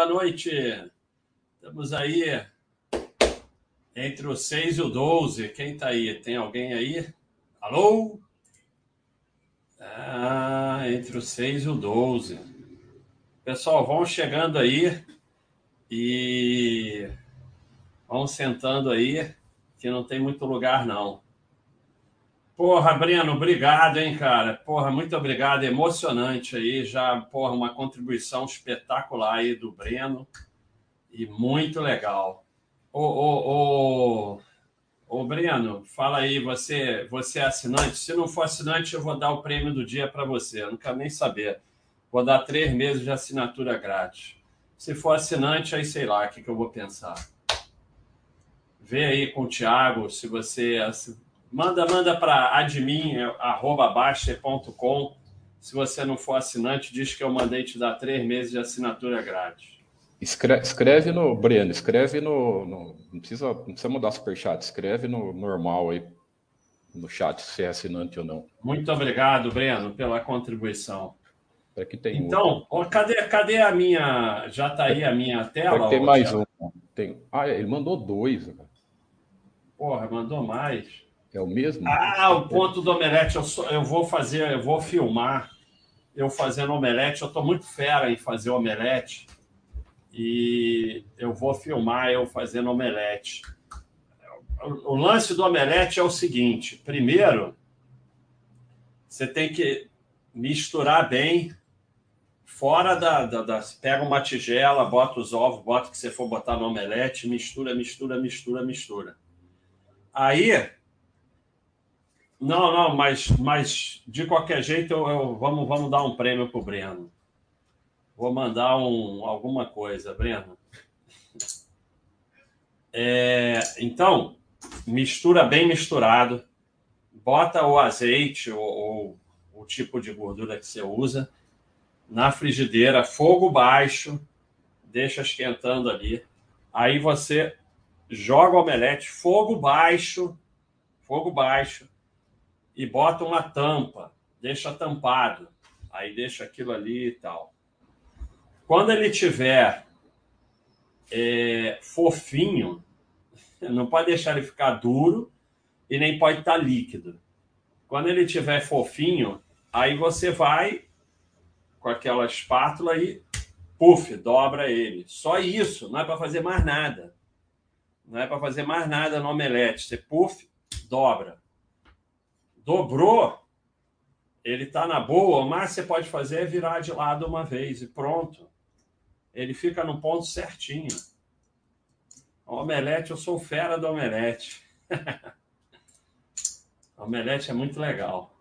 Boa noite. Estamos aí entre o 6 e o 12. Quem está aí? Tem alguém aí? Alô? Ah, entre o 6 e o 12. Pessoal, vão chegando aí e vão sentando aí, que não tem muito lugar não. Porra, Breno, obrigado, hein, cara. Porra, muito obrigado. Emocionante aí. Já, porra, uma contribuição espetacular aí do Breno. E muito legal. Ô, ô, ô, ô Breno, fala aí, você, você é assinante? Se não for assinante, eu vou dar o prêmio do dia para você. Eu não quero nem saber. Vou dar três meses de assinatura grátis. Se for assinante, aí sei lá o que, que eu vou pensar. Vê aí com o Thiago se você Manda, manda para admin.baster.com. Se você não for assinante, diz que eu mandei te dar três meses de assinatura grátis. Escreve, escreve no, Breno, escreve no, no, Não precisa, não precisa mudar superchat, escreve no normal aí, no chat, se é assinante ou não. Muito obrigado, Breno, pela contribuição. que tem então, ó, cadê, cadê a minha. Já está aí a minha tela? Tem mais um. Tem... Ah, ele mandou dois. Porra, mandou mais. É o mesmo? Ah, o ponto do omelete. Eu, eu vou fazer, eu vou filmar eu fazendo omelete. Eu estou muito fera em fazer omelete. E eu vou filmar eu fazendo omelete. O, o lance do omelete é o seguinte: primeiro, você tem que misturar bem fora da, da, da, Pega uma tigela, bota os ovos, bota o que você for botar no omelete, mistura, mistura, mistura, mistura. Aí não, não, mas, mas de qualquer jeito, eu, eu vamos, vamos dar um prêmio para o Breno. Vou mandar um, alguma coisa, Breno. É, então, mistura bem misturado. Bota o azeite ou, ou o tipo de gordura que você usa na frigideira, fogo baixo, deixa esquentando ali. Aí você joga o omelete, fogo baixo, fogo baixo e bota uma tampa, deixa tampado, aí deixa aquilo ali e tal. Quando ele tiver é, fofinho, não pode deixar ele ficar duro e nem pode estar líquido. Quando ele tiver fofinho, aí você vai com aquela espátula e puf, dobra ele. Só isso, não é para fazer mais nada. Não é para fazer mais nada no omelete. Você puf, dobra dobrou, ele está na boa, mas você pode fazer é virar de lado uma vez e pronto. Ele fica no ponto certinho. O omelete, eu sou fera do omelete. omelete é muito legal.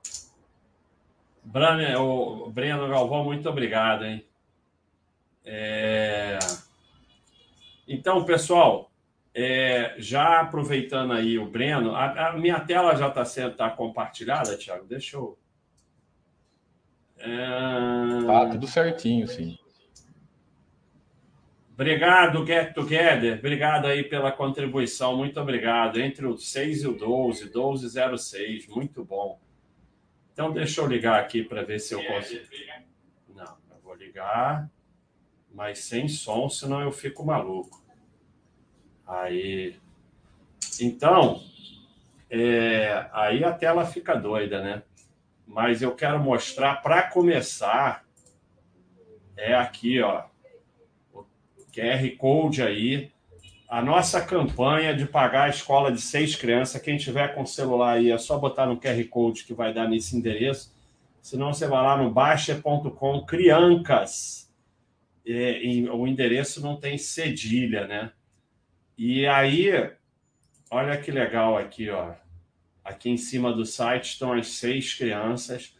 O Breno Galvão, muito obrigado, hein? É... Então, pessoal, é, já aproveitando aí o Breno, a, a minha tela já está sendo tá compartilhada, Thiago? Deixa eu. É... Tá tudo certinho, sim. Obrigado, Get Together. Obrigado aí pela contribuição. Muito obrigado. Entre o 6 e o 12, 1206. Muito bom. Então, deixa eu ligar aqui para ver se eu consigo. Não, eu vou ligar, mas sem som, senão eu fico maluco. Aí, então, é, aí a tela fica doida, né? Mas eu quero mostrar, para começar, é aqui, ó, o QR Code aí, a nossa campanha de pagar a escola de seis crianças. Quem tiver com celular aí, é só botar no QR Code que vai dar nesse endereço. Senão você vai lá no baixa.com, criancas. É, o endereço não tem cedilha, né? E aí, olha que legal aqui, ó. Aqui em cima do site estão as seis crianças.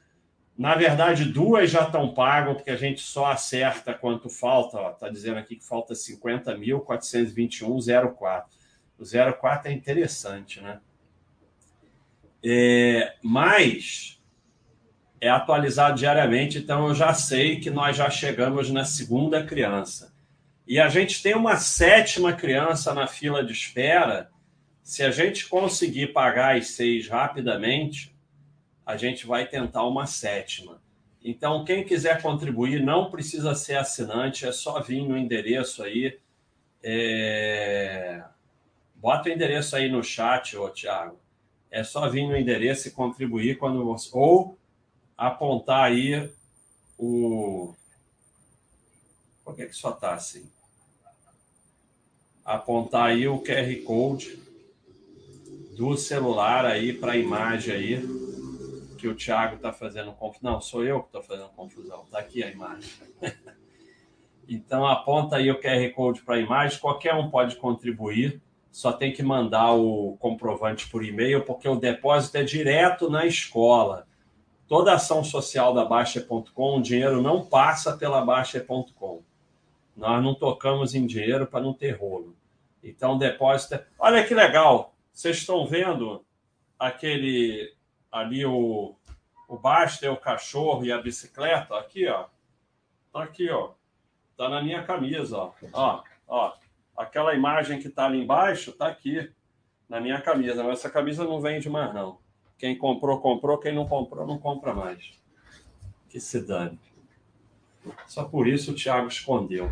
Na verdade, duas já estão pagas, porque a gente só acerta quanto falta. Está dizendo aqui que falta 50.421,04. O 04 é interessante, né? É, mas é atualizado diariamente, então eu já sei que nós já chegamos na segunda criança e a gente tem uma sétima criança na fila de espera. Se a gente conseguir pagar as seis rapidamente, a gente vai tentar uma sétima. Então, quem quiser contribuir não precisa ser assinante, é só vir no endereço aí. É... Bota o endereço aí no chat, ô Thiago. É só vir no endereço e contribuir quando você. Ou apontar aí o. Por que, que só está assim? Apontar aí o QR Code do celular aí para a imagem aí que o Thiago está fazendo confusão. Não, sou eu que estou fazendo confusão. Está aqui a imagem. então aponta aí o QR Code para a imagem. Qualquer um pode contribuir. Só tem que mandar o comprovante por e-mail, porque o depósito é direto na escola. Toda ação social da Baixa.com, o dinheiro não passa pela Baixa.com. Nós não tocamos em dinheiro para não ter rolo. Então, depósito. É... Olha que legal! Vocês estão vendo aquele ali o, o Basta, o cachorro e a bicicleta? Aqui, ó. Tá aqui, ó. Tá na minha camisa, ó. Ó, ó. Aquela imagem que está ali embaixo está aqui na minha camisa. Mas essa camisa não vende mais, não. Quem comprou, comprou. Quem não comprou, não compra mais. Que se dane. Só por isso o Thiago escondeu.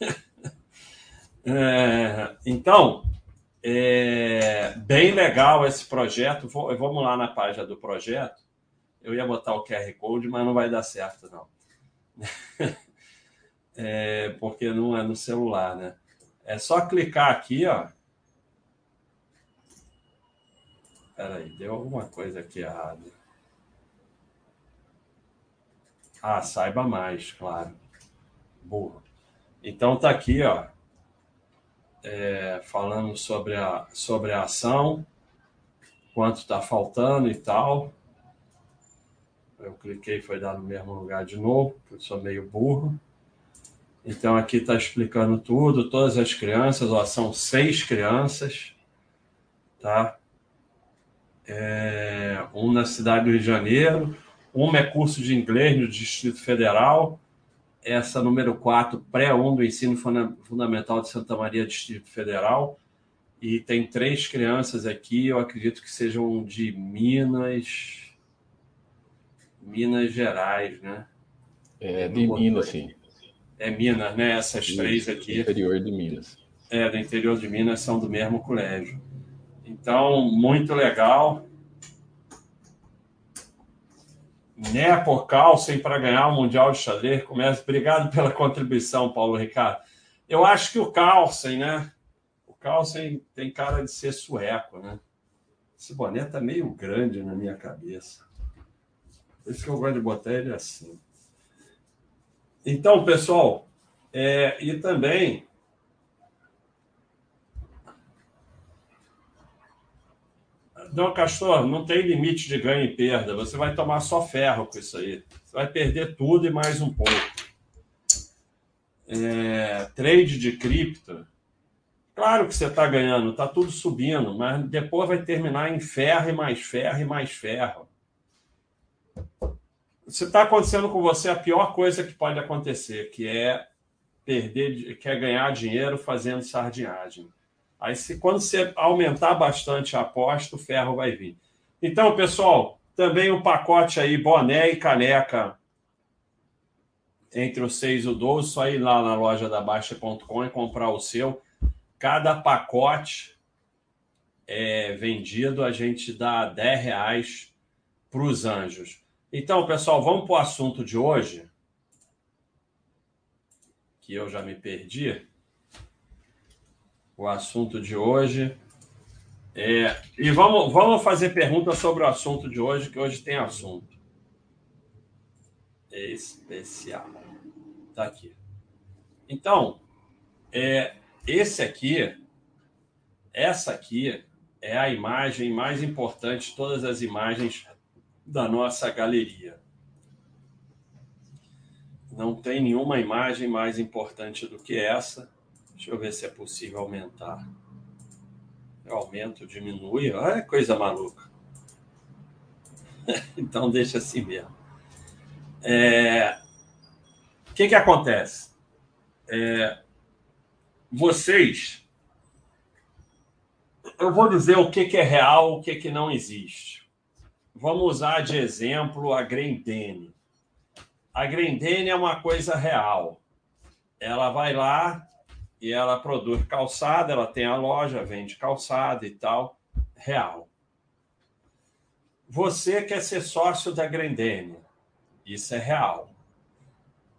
é, então, é bem legal esse projeto. Vou, vamos lá na página do projeto. Eu ia botar o QR Code, mas não vai dar certo, não. É, porque não é no celular, né? É só clicar aqui, ó. Peraí, deu alguma coisa aqui errada. Ah, saiba mais, claro. Burro. Então tá aqui, ó. É, falando sobre a, sobre a ação, quanto está faltando e tal. Eu cliquei foi dar no mesmo lugar de novo, porque eu sou meio burro. Então aqui está explicando tudo, todas as crianças, ó, são seis crianças, tá? É, um na cidade do Rio de Janeiro, uma é curso de inglês no Distrito Federal, essa número 4, pré-1 do ensino fundamental de Santa Maria, Distrito Federal, e tem três crianças aqui, eu acredito que sejam de Minas, Minas Gerais, né? É, de Minas, sim é Minas, né? Essas três aqui. Do interior de Minas. É, do interior de Minas são do mesmo colégio. Então, muito legal. Nepo Carlsen para ganhar o Mundial de Xadrez. Começa. Obrigado pela contribuição, Paulo Ricardo. Eu acho que o Carlsen, né? O Carlsen tem cara de ser sueco, né? Esse boné tá meio grande na minha cabeça. Por isso que eu gosto de botar ele assim. Então, pessoal, é, e também Não, Castor, não tem limite de ganho e perda. Você vai tomar só ferro com isso aí. Você vai perder tudo e mais um pouco. É, trade de cripto. Claro que você está ganhando, está tudo subindo, mas depois vai terminar em ferro e mais ferro e mais ferro se está acontecendo com você a pior coisa que pode acontecer, que é perder, que é ganhar dinheiro fazendo sardinhagem. Aí, se, quando você aumentar bastante a aposta, o ferro vai vir. Então, pessoal, também o pacote aí, boné e caneca, entre os 6 e o 12, só ir lá na loja da Baixa.com e comprar o seu. Cada pacote é vendido, a gente dá 10 reais para os anjos. Então, pessoal, vamos para o assunto de hoje. Que eu já me perdi. O assunto de hoje é. E vamos, vamos fazer perguntas sobre o assunto de hoje, que hoje tem assunto. Especial. Tá aqui. Então, é, esse aqui, essa aqui é a imagem mais importante de todas as imagens da nossa galeria. Não tem nenhuma imagem mais importante do que essa. Deixa eu ver se é possível aumentar. Eu aumento, diminui. Olha coisa maluca. então deixa assim mesmo. É... O que, que acontece? É... Vocês. Eu vou dizer o que, que é real, o que, que não existe. Vamos usar de exemplo a Grendene. a Grendene é uma coisa real. Ela vai lá e ela produz calçada, ela tem a loja, vende calçada e tal, real. Você quer ser sócio da Grendene, isso é real.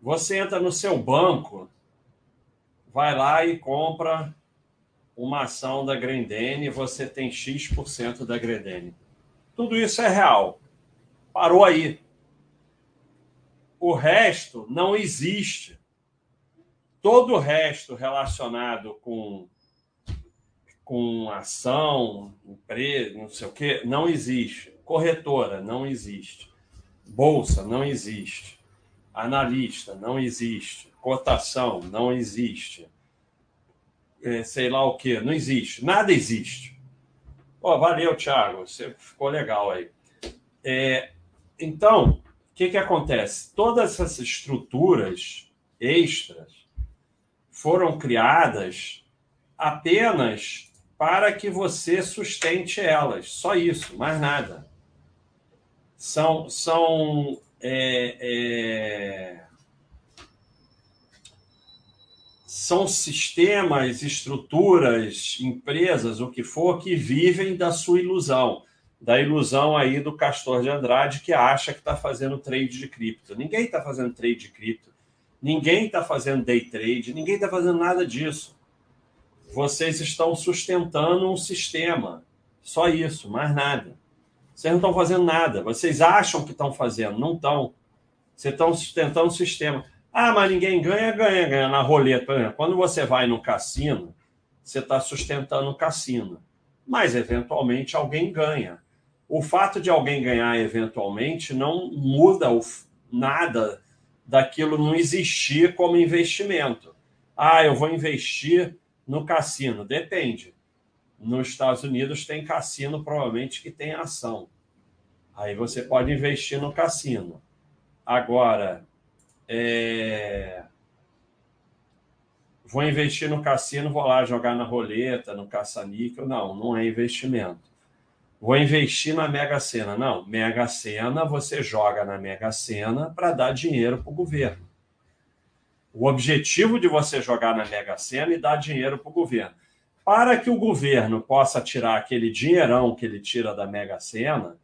Você entra no seu banco, vai lá e compra uma ação da Grendene, você tem X% da Grendene. Tudo isso é real. Parou aí. O resto não existe. Todo o resto relacionado com com ação, empresa, não sei o quê, não existe. Corretora não existe. Bolsa não existe. Analista não existe. Cotação não existe. É, sei lá o que, não existe. Nada existe. Oh, valeu, Thiago. Você ficou legal aí. É, então, o que, que acontece? Todas essas estruturas extras foram criadas apenas para que você sustente elas. Só isso, mais nada. São, são é, é, são sistemas, estruturas, empresas, o que for, que vivem da sua ilusão. Da ilusão aí do Castor de Andrade que acha que está fazendo trade de cripto. Ninguém está fazendo trade de cripto. Ninguém está fazendo day trade. Ninguém está fazendo nada disso. Vocês estão sustentando um sistema. Só isso, mais nada. Vocês não estão fazendo nada. Vocês acham que estão fazendo, não estão. Vocês estão sustentando o sistema. Ah, mas ninguém ganha, ganha, ganha na roleta. Quando você vai no cassino, você está sustentando o cassino. Mas, eventualmente, alguém ganha. O fato de alguém ganhar eventualmente não muda nada daquilo não existir como investimento. Ah, eu vou investir no cassino. Depende. Nos Estados Unidos tem cassino, provavelmente, que tem ação. Aí você pode investir no cassino. Agora, é... vou investir no cassino, vou lá jogar na roleta, no caça-níquel. Não, não é investimento. Vou investir na Mega Sena. Não, Mega Sena você joga na Mega Sena para dar dinheiro para o governo. O objetivo de você jogar na Mega Sena é dar dinheiro para o governo. Para que o governo possa tirar aquele dinheirão que ele tira da Mega Sena,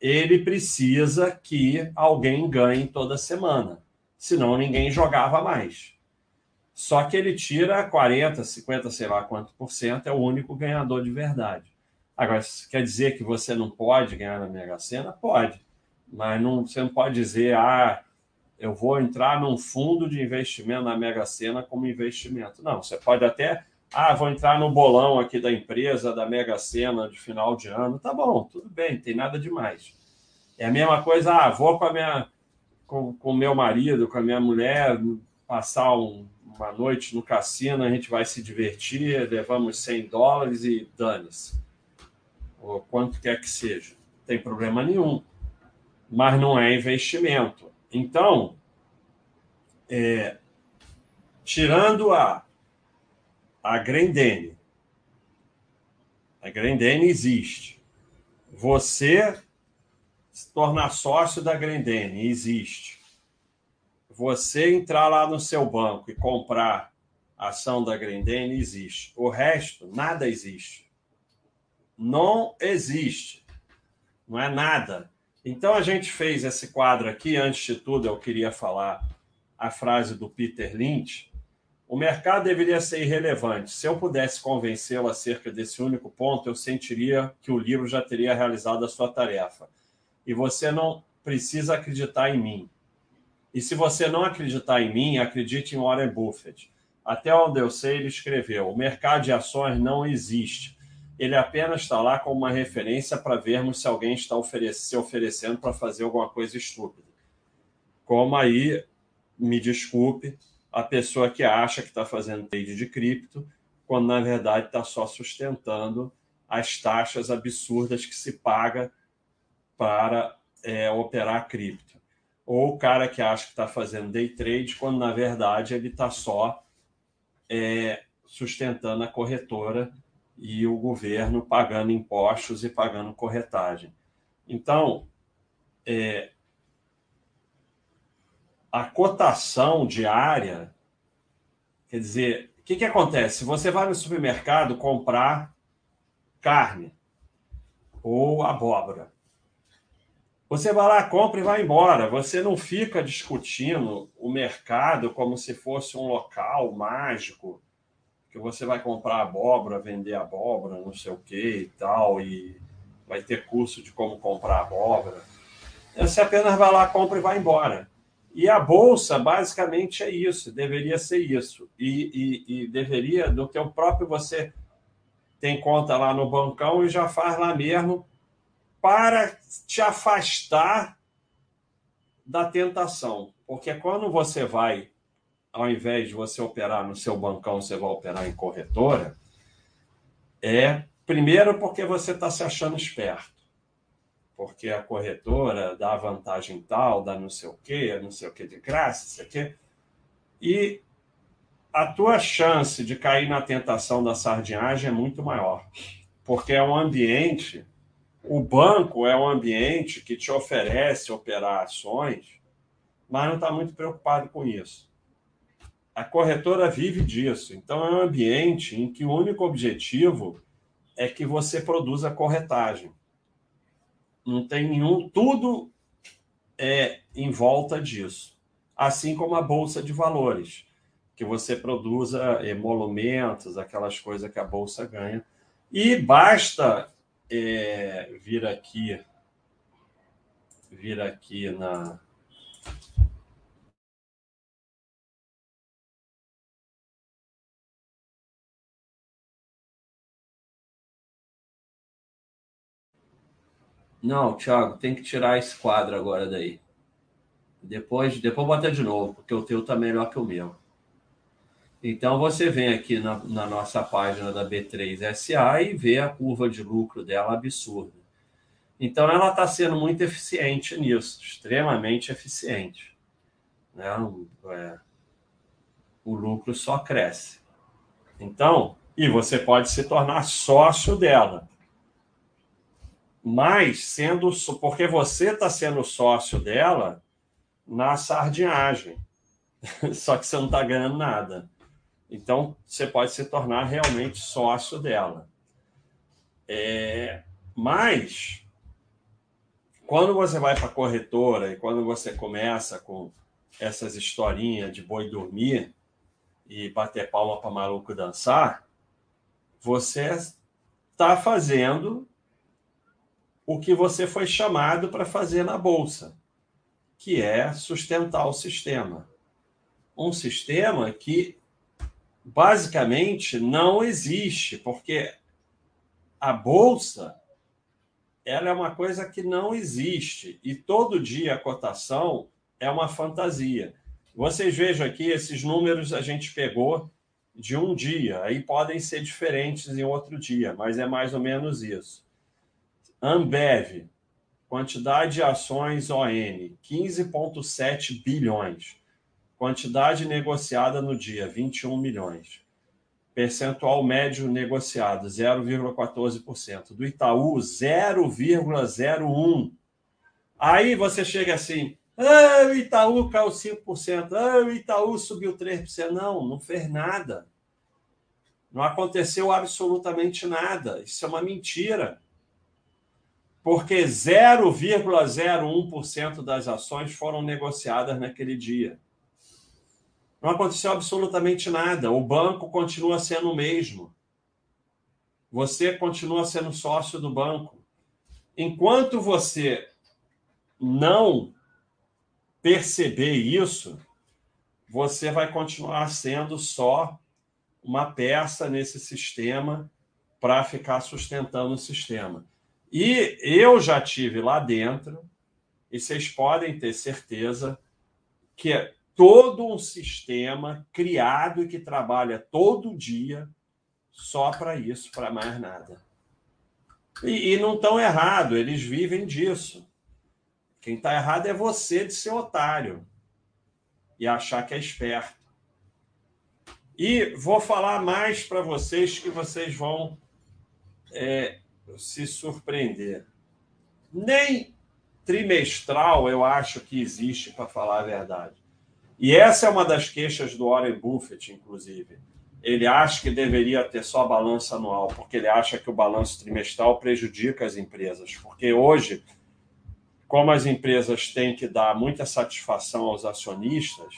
ele precisa que alguém ganhe toda semana. Senão ninguém jogava mais. Só que ele tira 40, 50, sei lá quanto por cento, é o único ganhador de verdade. Agora, quer dizer que você não pode ganhar na Mega Sena? Pode. Mas não, você não pode dizer, ah, eu vou entrar num fundo de investimento na Mega Sena como investimento. Não, você pode até, ah, vou entrar no bolão aqui da empresa, da Mega Sena de final de ano. Tá bom, tudo bem, tem nada demais. É a mesma coisa, ah, vou com a minha com o meu marido, com a minha mulher, passar um, uma noite no cassino, a gente vai se divertir, levamos 100 dólares e dane-se. Ou quanto quer que seja. Tem problema nenhum. Mas não é investimento então, é, tirando a, a Grendene, a Grendene existe. Você se tornar sócio da Grendene existe. Você entrar lá no seu banco e comprar ação da Grendene existe. O resto, nada existe. Não existe. Não é nada. Então a gente fez esse quadro aqui. Antes de tudo, eu queria falar a frase do Peter Lynch. O mercado deveria ser irrelevante. Se eu pudesse convencê-lo acerca desse único ponto, eu sentiria que o livro já teria realizado a sua tarefa. E você não precisa acreditar em mim. E se você não acreditar em mim, acredite em Warren Buffett. Até onde eu sei, ele escreveu: o mercado de ações não existe ele apenas está lá como uma referência para vermos se alguém está se oferecendo para fazer alguma coisa estúpida. Como aí, me desculpe, a pessoa que acha que está fazendo trade de cripto, quando na verdade está só sustentando as taxas absurdas que se paga para é, operar cripto. Ou o cara que acha que está fazendo day trade, quando na verdade ele está só é, sustentando a corretora e o governo pagando impostos e pagando corretagem. Então, é, a cotação diária, quer dizer, o que, que acontece? Você vai no supermercado comprar carne ou abóbora. Você vai lá, compra e vai embora. Você não fica discutindo o mercado como se fosse um local mágico, que você vai comprar abóbora, vender abóbora, não sei o que e tal, e vai ter curso de como comprar abóbora. Você apenas vai lá, compra e vai embora. E a bolsa, basicamente, é isso, deveria ser isso. E, e, e, deveria, do o próprio você tem conta lá no bancão e já faz lá mesmo, para te afastar da tentação. Porque quando você vai, ao invés de você operar no seu bancão, você vai operar em corretora, é primeiro porque você está se achando esperto porque a corretora dá vantagem tal, dá não sei o quê, não sei o quê de graça, isso aqui. E a tua chance de cair na tentação da sardinhagem é muito maior, porque é um ambiente, o banco é um ambiente que te oferece operar ações, mas não está muito preocupado com isso. A corretora vive disso, então é um ambiente em que o único objetivo é que você produza corretagem não tem nenhum, tudo é em volta disso. Assim como a bolsa de valores, que você produza emolumentos, aquelas coisas que a bolsa ganha. E basta é, vir aqui, vir aqui na, Não, Thiago, tem que tirar esse quadro agora daí. Depois, depois bota de novo, porque o teu tá melhor que o meu. Então você vem aqui na, na nossa página da B3SA e vê a curva de lucro dela absurda. Então ela está sendo muito eficiente nisso, extremamente eficiente. Né? É, o lucro só cresce. Então, e você pode se tornar sócio dela mas sendo porque você está sendo sócio dela na sardinhagem, só que você não está ganhando nada. Então você pode se tornar realmente sócio dela. É, mas quando você vai para a corretora e quando você começa com essas historinhas de boi dormir e bater palma para maluco dançar, você está fazendo o que você foi chamado para fazer na bolsa, que é sustentar o sistema. Um sistema que basicamente não existe, porque a bolsa ela é uma coisa que não existe e todo dia a cotação é uma fantasia. Vocês vejam aqui esses números a gente pegou de um dia, aí podem ser diferentes em outro dia, mas é mais ou menos isso. Ambev, quantidade de ações ON, 15,7 bilhões. Quantidade negociada no dia, 21 milhões. Percentual médio negociado, 0,14%. Do Itaú, 0,01%. Aí você chega assim, ah, o Itaú caiu 5%, ah, o Itaú subiu 3%. Não, não fez nada. Não aconteceu absolutamente nada. Isso é uma mentira porque 0,01% das ações foram negociadas naquele dia. Não aconteceu absolutamente nada. O banco continua sendo o mesmo. Você continua sendo sócio do banco. Enquanto você não perceber isso, você vai continuar sendo só uma peça nesse sistema para ficar sustentando o sistema. E eu já tive lá dentro, e vocês podem ter certeza que é todo um sistema criado e que trabalha todo dia só para isso, para mais nada. E, e não estão errado, eles vivem disso. Quem está errado é você de ser otário e achar que é esperto. E vou falar mais para vocês que vocês vão é, se surpreender. Nem trimestral eu acho que existe, para falar a verdade. E essa é uma das queixas do Warren Buffett, inclusive. Ele acha que deveria ter só balanço anual, porque ele acha que o balanço trimestral prejudica as empresas. Porque hoje, como as empresas têm que dar muita satisfação aos acionistas,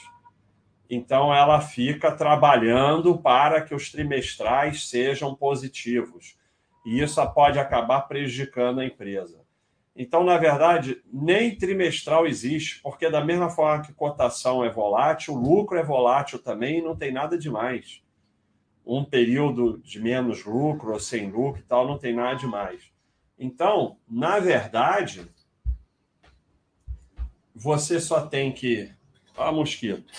então ela fica trabalhando para que os trimestrais sejam positivos. E isso pode acabar prejudicando a empresa. Então, na verdade, nem trimestral existe, porque da mesma forma que cotação é volátil, lucro é volátil também não tem nada demais. Um período de menos lucro ou sem lucro e tal, não tem nada demais. Então, na verdade, você só tem que. Ó, mosquito.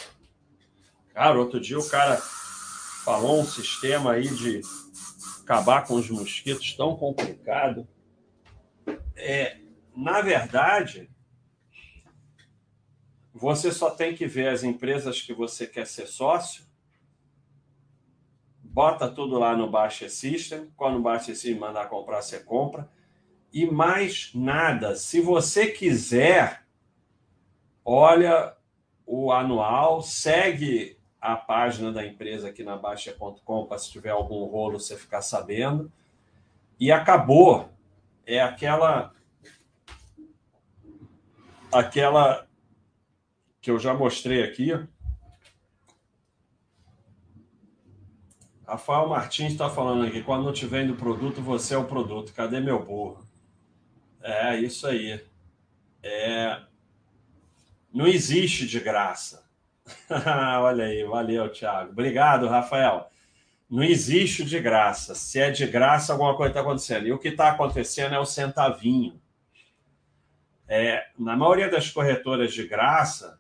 Cara, outro dia o cara falou um sistema aí de acabar com os mosquitos tão complicado. É, na verdade, você só tem que ver as empresas que você quer ser sócio, bota tudo lá no Baixa System, quando o Baixa System mandar comprar, você compra, e mais nada. Se você quiser, olha o anual, segue a página da empresa aqui na Baixa.com para se tiver algum rolo você ficar sabendo. E acabou. É aquela aquela que eu já mostrei aqui. Rafael Martins está falando aqui: quando não te vende o produto, você é o produto. Cadê meu burro? É isso aí. É... Não existe de graça. Olha aí, valeu, Thiago. Obrigado, Rafael. Não existe de graça. Se é de graça, alguma coisa está acontecendo. E o que está acontecendo é o centavinho. É, na maioria das corretoras de graça,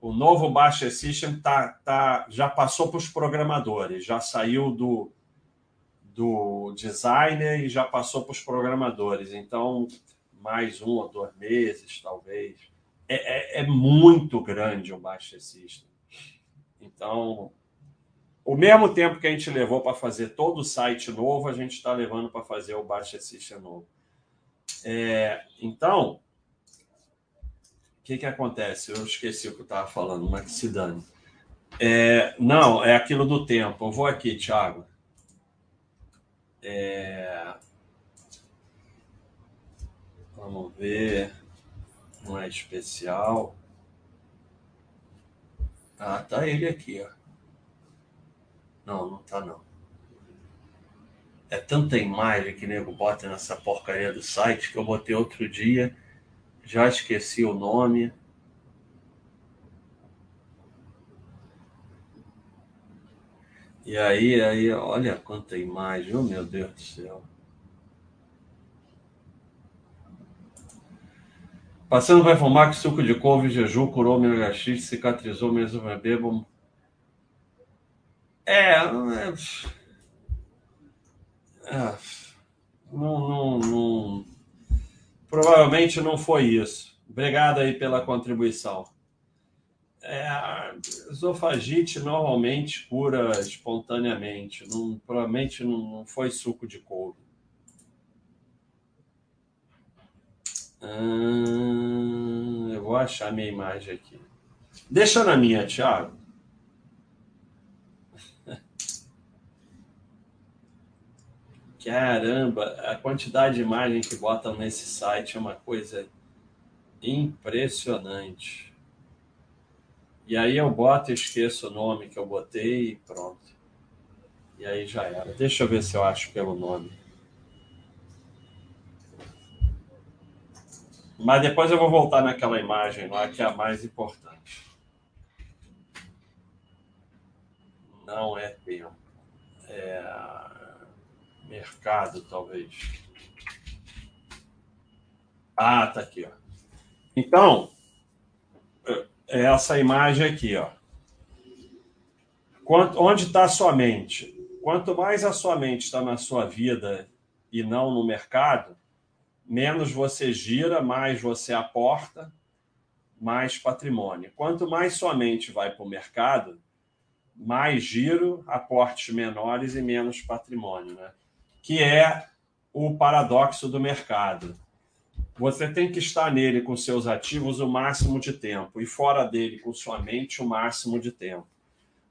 o novo Baixa System tá, tá, já passou para os programadores, já saiu do, do designer e já passou para os programadores. Então, mais um ou dois meses, talvez é, é, é muito grande o Baixa System. Então, o mesmo tempo que a gente levou para fazer todo o site novo, a gente está levando para fazer o Baixa System novo. É, então, o que, que acontece? Eu esqueci o que eu estava falando, mas se dane. É, não, é aquilo do tempo. Eu vou aqui, Thiago. É, vamos ver não é especial. Ah, tá ele aqui, ó. Não, não tá não. É tanta imagem que nego bota nessa porcaria do site que eu botei outro dia, já esqueci o nome. E aí, aí, olha quanta imagem, oh meu Deus do céu. Passando vai informar que suco de couve, jejum, curou meningite, cicatrizou mesomebebam. É, é, é, não, não, não, provavelmente não foi isso. Obrigado aí pela contribuição. É, esofagite normalmente cura espontaneamente. Não, provavelmente não, não foi suco de couve. Hum, eu vou achar minha imagem aqui. Deixa na minha, Thiago. Caramba, a quantidade de imagem que botam nesse site é uma coisa impressionante. E aí eu boto e esqueço o nome que eu botei e pronto. E aí já era. Deixa eu ver se eu acho pelo nome. Mas depois eu vou voltar naquela imagem lá que é a mais importante. Não é tempo. É mercado, talvez. Ah, tá aqui, ó. Então, é essa imagem aqui, ó. Quanto, onde está a sua mente? Quanto mais a sua mente está na sua vida e não no mercado, menos você gira, mais você aporta, mais patrimônio. Quanto mais sua mente vai para o mercado, mais giro, aportes menores e menos patrimônio, né? Que é o paradoxo do mercado. você tem que estar nele com seus ativos o máximo de tempo e fora dele com sua mente o máximo de tempo.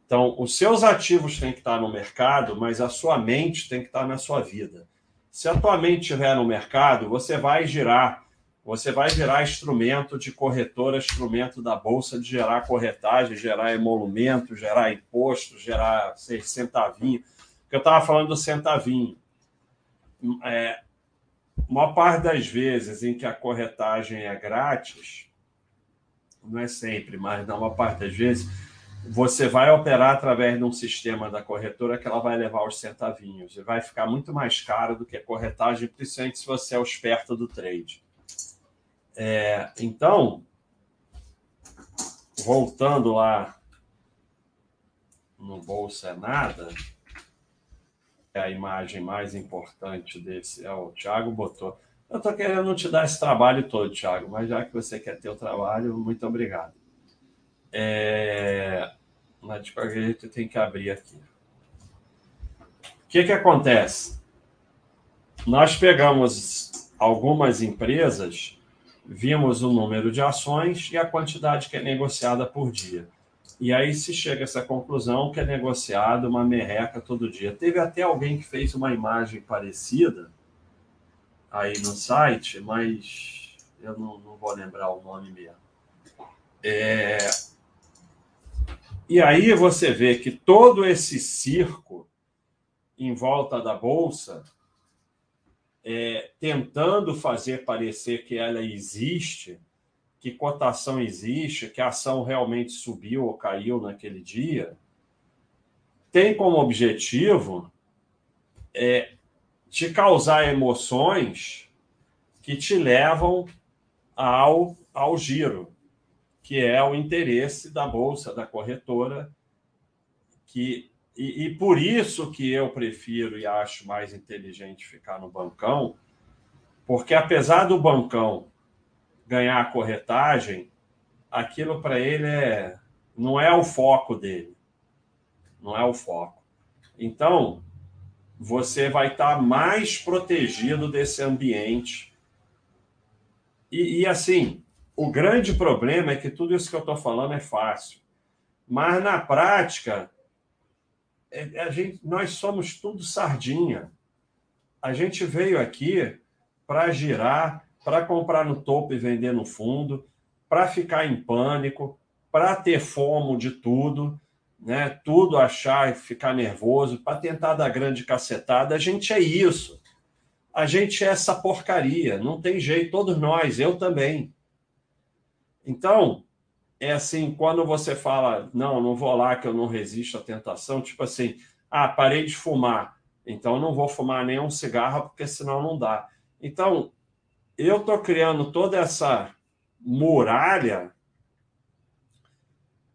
Então, os seus ativos têm que estar no mercado, mas a sua mente tem que estar na sua vida. Se a tua mente estiver no mercado, você vai girar, você vai virar instrumento de corretora, instrumento da bolsa de gerar corretagem, gerar emolumento, gerar imposto, gerar centavinho. Porque eu estava falando do centavinho. É, parte das vezes em que a corretagem é grátis, não é sempre, mas na maior parte das vezes, você vai operar através de um sistema da corretora que ela vai levar os centavinhos e vai ficar muito mais caro do que a corretagem, principalmente se você é esperto do trade. É, então, voltando lá no Bolsa é Nada, a imagem mais importante desse. É, o Thiago botou. Eu estou querendo te dar esse trabalho todo, Thiago, mas já que você quer ter o trabalho, muito obrigado. É... Mas de qualquer jeito tem que abrir aqui. O que, que acontece? Nós pegamos algumas empresas, vimos o número de ações e a quantidade que é negociada por dia. E aí se chega a essa conclusão que é negociado uma merreca todo dia. Teve até alguém que fez uma imagem parecida aí no site, mas eu não, não vou lembrar o nome mesmo. É... E aí você vê que todo esse circo em volta da Bolsa, é, tentando fazer parecer que ela existe, que cotação existe, que a ação realmente subiu ou caiu naquele dia, tem como objetivo é, te causar emoções que te levam ao, ao giro, que é o interesse da bolsa, da corretora, que e, e por isso que eu prefiro e acho mais inteligente ficar no bancão, porque apesar do bancão ganhar a corretagem, aquilo para ele é, não é o foco dele. Não é o foco. Então, você vai estar tá mais protegido desse ambiente. E, e, assim, o grande problema é que tudo isso que eu estou falando é fácil. Mas na prática, é, a gente, nós somos tudo sardinha. A gente veio aqui para girar para comprar no topo e vender no fundo, para ficar em pânico, para ter fomo de tudo, né? Tudo achar e ficar nervoso, para tentar dar grande cacetada. A gente é isso. A gente é essa porcaria. Não tem jeito, todos nós, eu também. Então, é assim, quando você fala, não, não vou lá que eu não resisto à tentação, tipo assim, ah, parei de fumar, então não vou fumar nenhum cigarro porque senão não dá. Então, eu estou criando toda essa muralha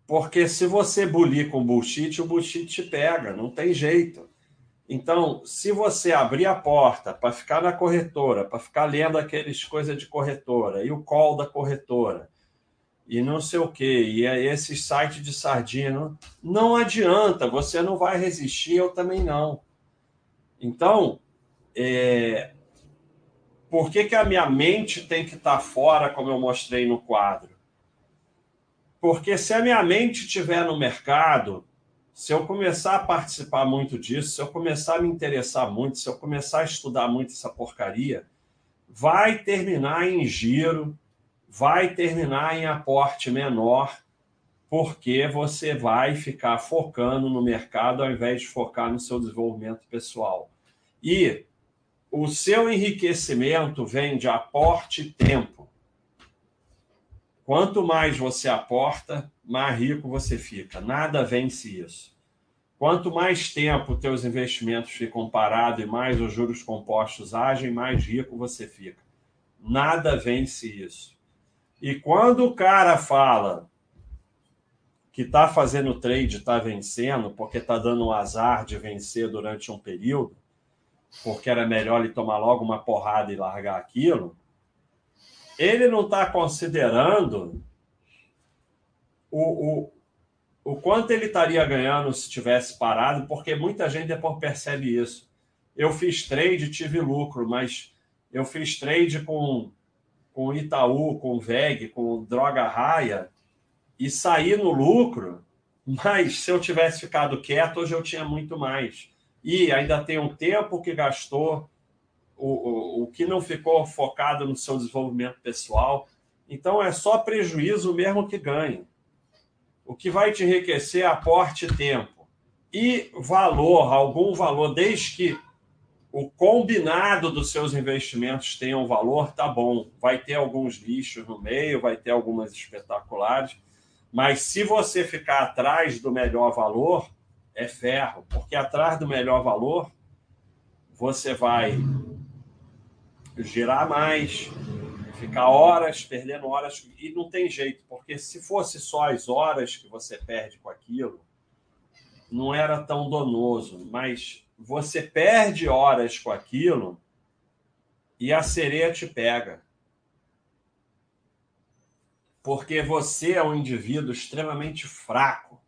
porque se você bulir com bullshit, o bullshit te pega, não tem jeito. Então, se você abrir a porta para ficar na corretora, para ficar lendo aqueles coisas de corretora e o call da corretora e não sei o que, e é esse site de sardinha, não, não adianta, você não vai resistir, eu também não. Então, é, por que, que a minha mente tem que estar fora, como eu mostrei no quadro? Porque se a minha mente estiver no mercado, se eu começar a participar muito disso, se eu começar a me interessar muito, se eu começar a estudar muito essa porcaria, vai terminar em giro, vai terminar em aporte menor, porque você vai ficar focando no mercado ao invés de focar no seu desenvolvimento pessoal. E o seu enriquecimento vem de aporte e tempo. Quanto mais você aporta, mais rico você fica. Nada vence isso. Quanto mais tempo teus investimentos ficam parados e mais os juros compostos agem, mais rico você fica. Nada vence isso. E quando o cara fala que está fazendo trade, está vencendo, porque está dando um azar de vencer durante um período, porque era melhor ele tomar logo uma porrada e largar aquilo, ele não está considerando o, o, o quanto ele estaria ganhando se tivesse parado, porque muita gente depois percebe isso. Eu fiz trade, tive lucro, mas eu fiz trade com com Itaú, com VEG, com Droga Raia e sair no lucro, mas se eu tivesse ficado quieto, hoje eu tinha muito mais. E ainda tem um tempo que gastou, o, o, o que não ficou focado no seu desenvolvimento pessoal. Então é só prejuízo mesmo que ganhe. O que vai te enriquecer é aporte tempo. E valor, algum valor, desde que o combinado dos seus investimentos tenha um valor, tá bom. Vai ter alguns lixos no meio, vai ter algumas espetaculares, mas se você ficar atrás do melhor valor, é ferro, porque atrás do melhor valor você vai girar mais, ficar horas, perdendo horas, e não tem jeito, porque se fosse só as horas que você perde com aquilo, não era tão donoso, mas você perde horas com aquilo e a sereia te pega. Porque você é um indivíduo extremamente fraco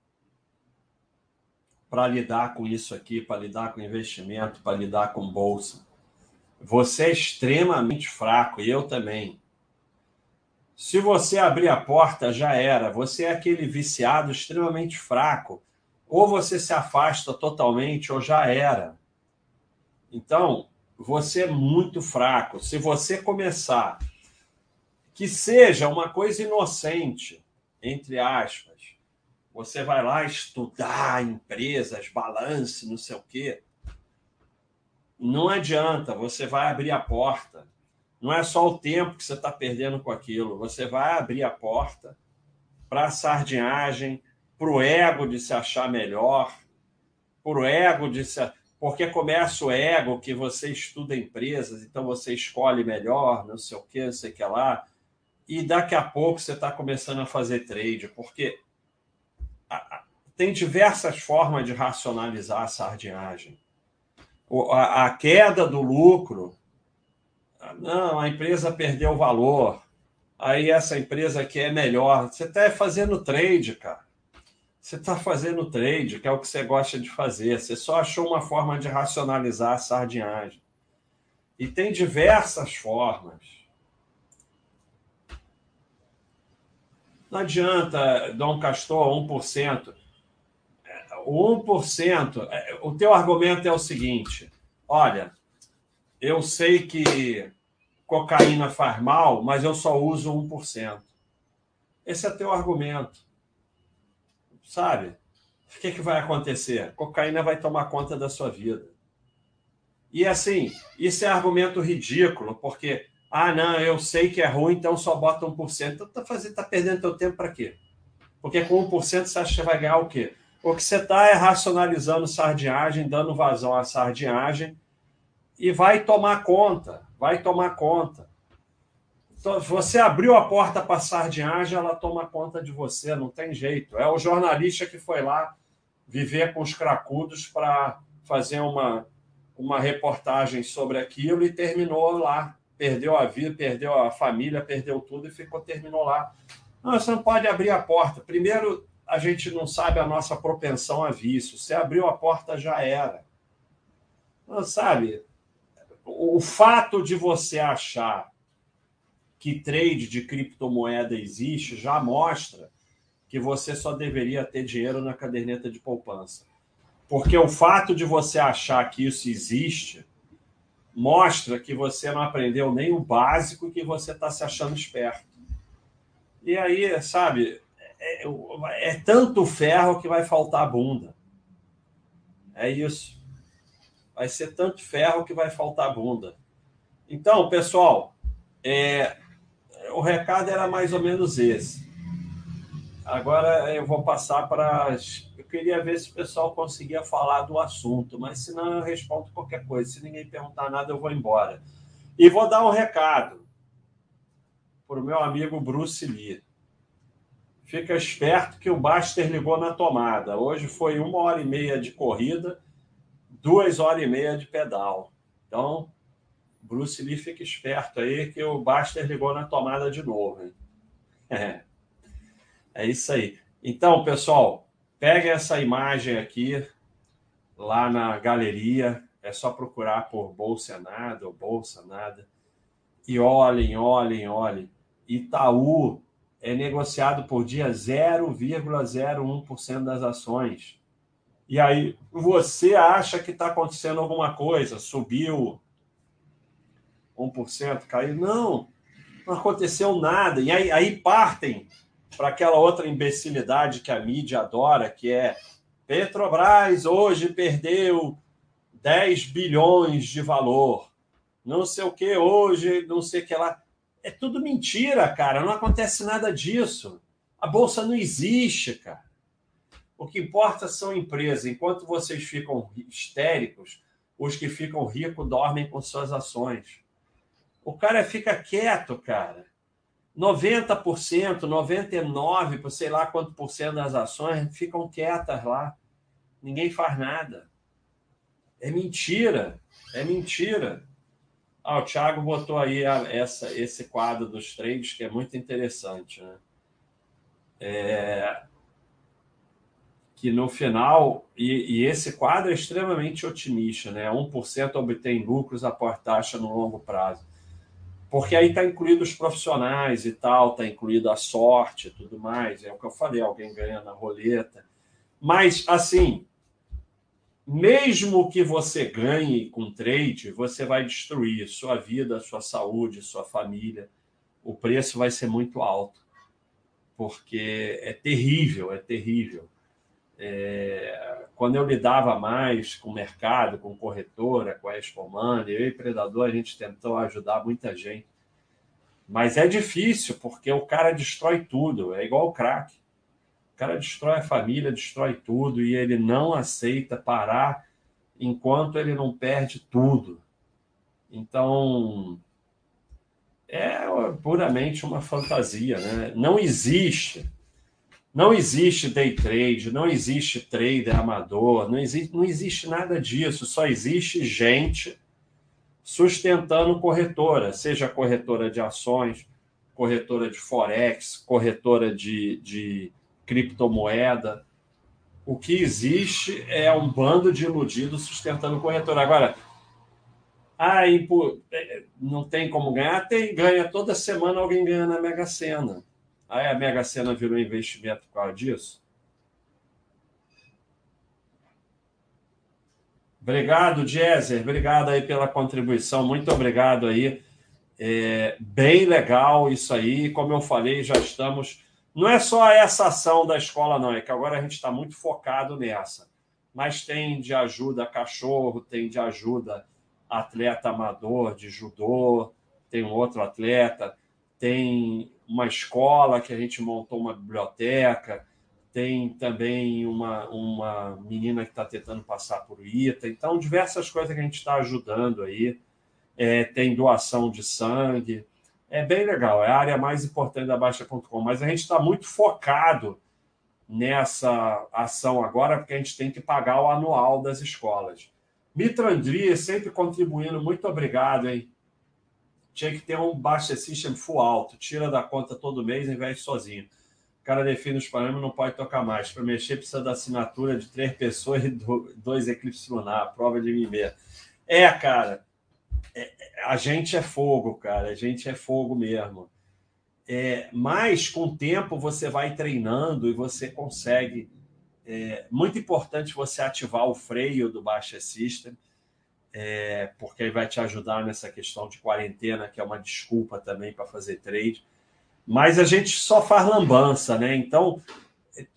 para lidar com isso aqui, para lidar com investimento, para lidar com bolsa. Você é extremamente fraco, e eu também. Se você abrir a porta, já era. Você é aquele viciado extremamente fraco ou você se afasta totalmente ou já era. Então, você é muito fraco. Se você começar, que seja uma coisa inocente, entre aspas, você vai lá estudar empresas, balance, não sei o quê. Não adianta, você vai abrir a porta. Não é só o tempo que você está perdendo com aquilo, você vai abrir a porta para a sardinhagem, para o ego de se achar melhor, para o ego de se. Porque começa o ego que você estuda empresas, então você escolhe melhor, não sei o que, não sei o que lá, e daqui a pouco você está começando a fazer trade, porque tem diversas formas de racionalizar a sardinhagem. A, queda do lucro, não, a empresa perdeu valor, aí essa empresa aqui é melhor. Você está fazendo trade, cara. Você está fazendo trade, que é o que você gosta de fazer. Você só achou uma forma de racionalizar a sardinhagem. E tem diversas formas. Não adianta, Dom Castor, 1%. O 1%, é, o teu argumento é o seguinte: olha, eu sei que cocaína faz mal, mas eu só uso 1%. Esse é teu argumento sabe? O que, que vai acontecer? cocaína vai tomar conta da sua vida. E assim, isso é argumento ridículo, porque, ah, não, eu sei que é ruim, então só bota 1%. Então tá, fazendo, tá perdendo teu tempo para quê? Porque com 1% você acha que vai ganhar o quê? O que você está é racionalizando sardinhagem, dando vazão à sardinhagem, e vai tomar conta, vai tomar conta. Então, você abriu a porta para a sardinhagem, ela toma conta de você, não tem jeito. É o jornalista que foi lá viver com os cracudos para fazer uma, uma reportagem sobre aquilo e terminou lá. Perdeu a vida, perdeu a família, perdeu tudo e ficou, terminou lá. Não, você não pode abrir a porta. Primeiro, a gente não sabe a nossa propensão a vício. Se abriu a porta, já era. Não sabe? O fato de você achar que trade de criptomoeda existe já mostra que você só deveria ter dinheiro na caderneta de poupança. Porque o fato de você achar que isso existe mostra que você não aprendeu nem o básico que você está se achando esperto. E aí, sabe, é, é, é tanto ferro que vai faltar bunda. É isso. Vai ser tanto ferro que vai faltar bunda. Então, pessoal, é, o recado era mais ou menos esse. Agora eu vou passar para. Eu queria ver se o pessoal conseguia falar do assunto, mas se não, eu respondo qualquer coisa. Se ninguém perguntar nada, eu vou embora. E vou dar um recado para o meu amigo Bruce Lee. Fica esperto que o Baster ligou na tomada. Hoje foi uma hora e meia de corrida, duas horas e meia de pedal. Então, Bruce Lee fica esperto aí que o Baster ligou na tomada de novo. É. é isso aí. Então, pessoal, pegue essa imagem aqui lá na galeria. É só procurar por Bolsa Nada ou Bolsa Nada. E olhem, olhem, olhem. Itaú é negociado por dia 0,01% das ações. E aí você acha que está acontecendo alguma coisa, subiu 1%, caiu. Não, não aconteceu nada. E aí, aí partem para aquela outra imbecilidade que a mídia adora, que é Petrobras hoje perdeu 10 bilhões de valor. Não sei o que hoje, não sei o que lá. É tudo mentira, cara. Não acontece nada disso. A bolsa não existe, cara. O que importa são empresas. Enquanto vocês ficam histéricos, os que ficam ricos dormem com suas ações. O cara fica quieto, cara. 90%, 99%, sei lá quanto por cento das ações ficam quietas lá. Ninguém faz nada. É mentira. É mentira. Ah, o Thiago botou aí essa, esse quadro dos trades, que é muito interessante. Né? É, que no final, e, e, esse quadro é extremamente otimista, né? 1% obtém lucros após taxa no longo prazo. Porque aí está incluído os profissionais e tal, está incluído a sorte e tudo mais. É o que eu falei, alguém ganha na roleta. Mas, assim, mesmo que você ganhe com trade, você vai destruir sua vida, sua saúde, sua família. O preço vai ser muito alto, porque é terrível, é terrível. É, quando eu lidava mais com o mercado, com corretora, com a Expo Money, eu e Predador, a gente tentou ajudar muita gente. Mas é difícil, porque o cara destrói tudo, é igual o crack. O cara destrói a família, destrói tudo, e ele não aceita parar enquanto ele não perde tudo. Então, é puramente uma fantasia, né? Não existe não existe day trade, não existe trader amador, não existe, não existe nada disso. Só existe gente sustentando corretora, seja corretora de ações, corretora de forex, corretora de, de criptomoeda. O que existe é um bando de iludidos sustentando corretora. Agora, ah, não tem como ganhar? Tem, ganha toda semana alguém ganha na Mega Sena. Aí a Mega Sena virou investimento por causa disso? Obrigado, Jezer. Obrigado aí pela contribuição. Muito obrigado aí. É bem legal isso aí. Como eu falei, já estamos. Não é só essa ação da escola, não, é que agora a gente está muito focado nessa. Mas tem de ajuda cachorro, tem de ajuda atleta amador de judô, tem um outro atleta, tem uma escola que a gente montou uma biblioteca, tem também uma, uma menina que está tentando passar por ITA, então diversas coisas que a gente está ajudando aí. É, tem doação de sangue, é bem legal, é a área mais importante da Baixa.com, mas a gente está muito focado nessa ação agora, porque a gente tem que pagar o anual das escolas. Mitrandria sempre contribuindo, muito obrigado, hein? Tinha que ter um Baixa System full alto, tira da conta todo mês e investe sozinho. O cara define os parâmetros não pode tocar mais. Para mexer, precisa da assinatura de três pessoas e dois eclipses lunar, prova de mim mesmo. É, cara, é, a gente é fogo, cara, a gente é fogo mesmo. É, mas com o tempo você vai treinando e você consegue. É muito importante você ativar o freio do Baixa System é, porque vai te ajudar nessa questão de quarentena, que é uma desculpa também para fazer trade. Mas a gente só faz lambança, né? Então,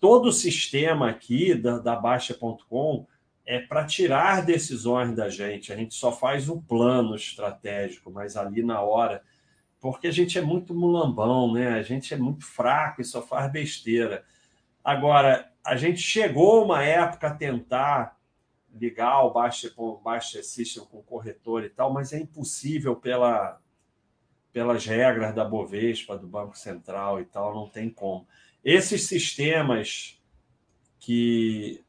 todo o sistema aqui da, da Baixa.com é para tirar decisões da gente. A gente só faz o plano estratégico, mas ali na hora, porque a gente é muito mulambão, né? A gente é muito fraco e só faz besteira. Agora, a gente chegou uma época a tentar ligar o Baixa, Baixa System com o corretor e tal, mas é impossível pela, pelas regras da Bovespa, do Banco Central e tal, não tem como. Esses sistemas que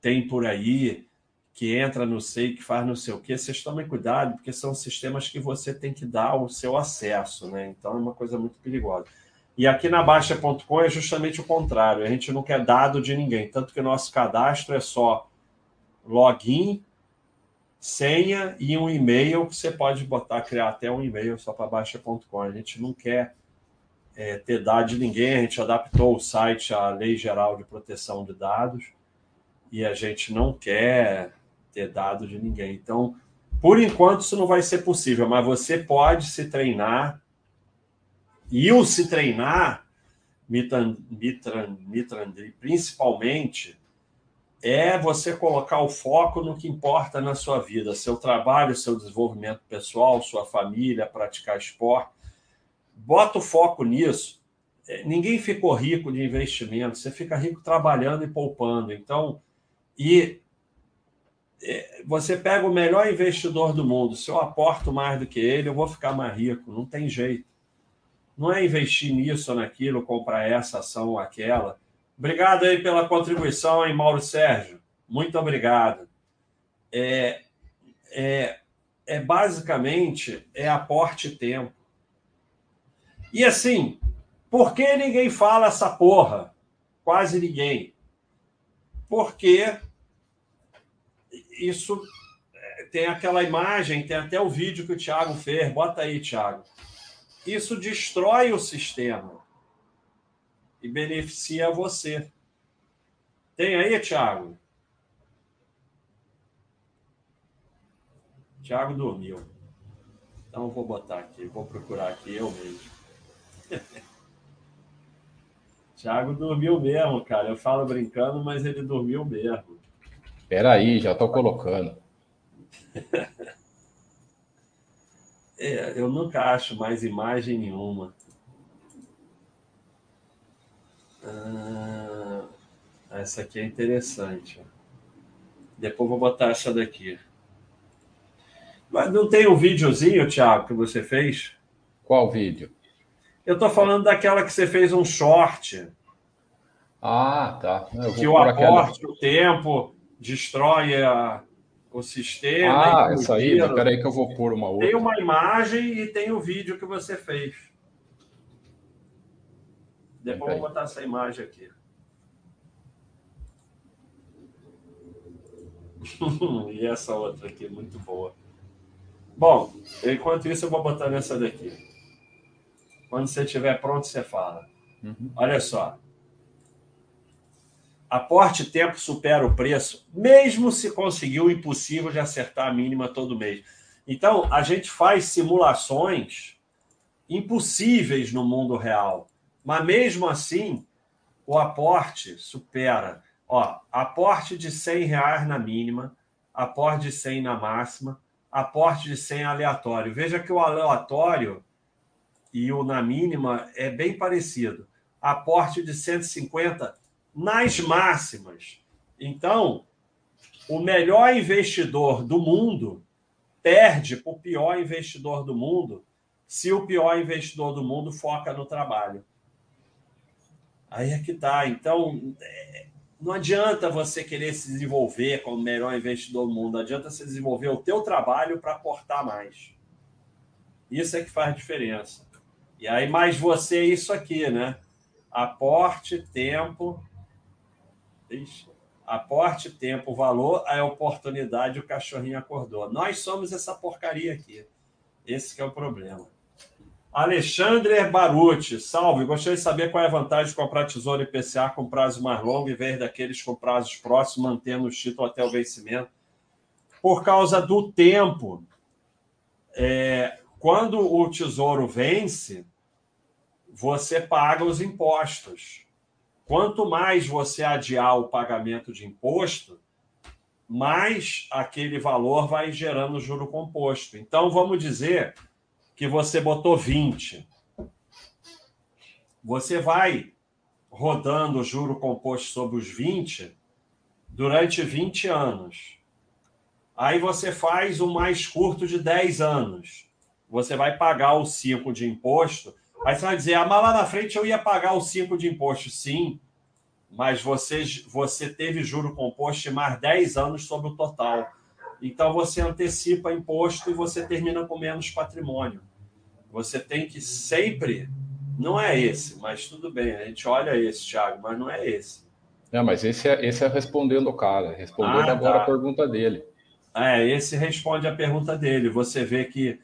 tem por aí, que entra no sei, que faz não sei o quê, vocês tomem cuidado, porque são sistemas que você tem que dar o seu acesso, né? Então é uma coisa muito perigosa. E aqui na Baixa.com é justamente o contrário, a gente não quer dado de ninguém, tanto que o nosso cadastro é só login senha e um e-mail que você pode botar, criar até um e-mail só para Baixa.com. A gente não quer é, ter dado de ninguém, a gente adaptou o site à Lei Geral de Proteção de Dados e a gente não quer ter dado de ninguém. Então, por enquanto, isso não vai ser possível, mas você pode se treinar. E o se treinar, Mitrandri, principalmente, é você colocar o foco no que importa na sua vida, seu trabalho, seu desenvolvimento pessoal, sua família, praticar esporte. Bota o foco nisso. É, ninguém ficou rico de investimento, você fica rico trabalhando e poupando. Então, e é, você pega o melhor investidor do mundo, se eu aporto mais do que ele, eu vou ficar mais rico, não tem jeito. Não é investir nisso ou naquilo, comprar essa ação ou aquela. Obrigado aí pela contribuição, hein, Mauro Sérgio? Muito obrigado. É, é, é basicamente é aporte tempo. E assim, por que ninguém fala essa porra? Quase ninguém. Porque isso é, tem aquela imagem, tem até o vídeo que o Thiago fez. Bota aí, Thiago. Isso destrói o sistema e beneficia você. Tem aí, Thiago? Thiago dormiu. Então vou botar aqui, vou procurar aqui eu mesmo. Thiago dormiu mesmo, cara. Eu falo brincando, mas ele dormiu mesmo. Espera aí, já estou colocando. é, eu nunca acho mais imagem nenhuma. Ah, essa aqui é interessante. Depois vou botar essa daqui. Mas não tem um videozinho, Thiago, que você fez? Qual vídeo? Eu estou falando daquela que você fez um short. Ah, tá. que o aporte, aquela... o tempo, destrói a, o sistema. Ah, essa aí, peraí que eu vou pôr uma outra. Tem uma imagem e tem o vídeo que você fez. Depois eu vou botar essa imagem aqui. e essa outra aqui, muito boa. Bom, enquanto isso, eu vou botar nessa daqui. Quando você estiver pronto, você fala. Uhum. Olha só aporte tempo supera o preço, mesmo se conseguir o impossível de acertar a mínima todo mês. Então, a gente faz simulações impossíveis no mundo real, mas mesmo assim, o aporte supera. Ó, aporte de 100 reais na mínima, aporte de 100 na máxima, aporte de 100 aleatório. Veja que o aleatório e o na mínima é bem parecido. Aporte de 150 nas máximas. Então, o melhor investidor do mundo perde para o pior investidor do mundo se o pior investidor do mundo foca no trabalho. Aí é que tá. Então, é, não adianta você querer se desenvolver como o melhor investidor do mundo. Não adianta você desenvolver o teu trabalho para aportar mais. Isso é que faz diferença. E aí, mais você é isso aqui, né? Aporte, tempo Ixi. Aporte, tempo, valor, a oportunidade, o cachorrinho acordou. Nós somos essa porcaria aqui. Esse é o problema. Alexandre Baruti, salve. Gostaria de saber qual é a vantagem de comprar tesouro IPCA com prazo mais longo em vez daqueles com prazos próximos, mantendo o título até o vencimento. Por causa do tempo. É, quando o tesouro vence, você paga os impostos. Quanto mais você adiar o pagamento de imposto, mais aquele valor vai gerando juro composto. Então, vamos dizer que você botou 20. Você vai rodando o juro composto sobre os 20 durante 20 anos. Aí você faz o mais curto de 10 anos. Você vai pagar o 5 de imposto Aí você vai dizer, ah, mas lá na frente eu ia pagar os 5 de imposto. Sim, mas você, você teve juro composto de mais 10 anos sobre o total. Então você antecipa imposto e você termina com menos patrimônio. Você tem que sempre. Não é esse, mas tudo bem, a gente olha esse, Thiago, mas não é esse. Não, mas esse é, esse é respondendo o cara, respondendo ah, agora tá. a pergunta dele. É, esse responde a pergunta dele. Você vê que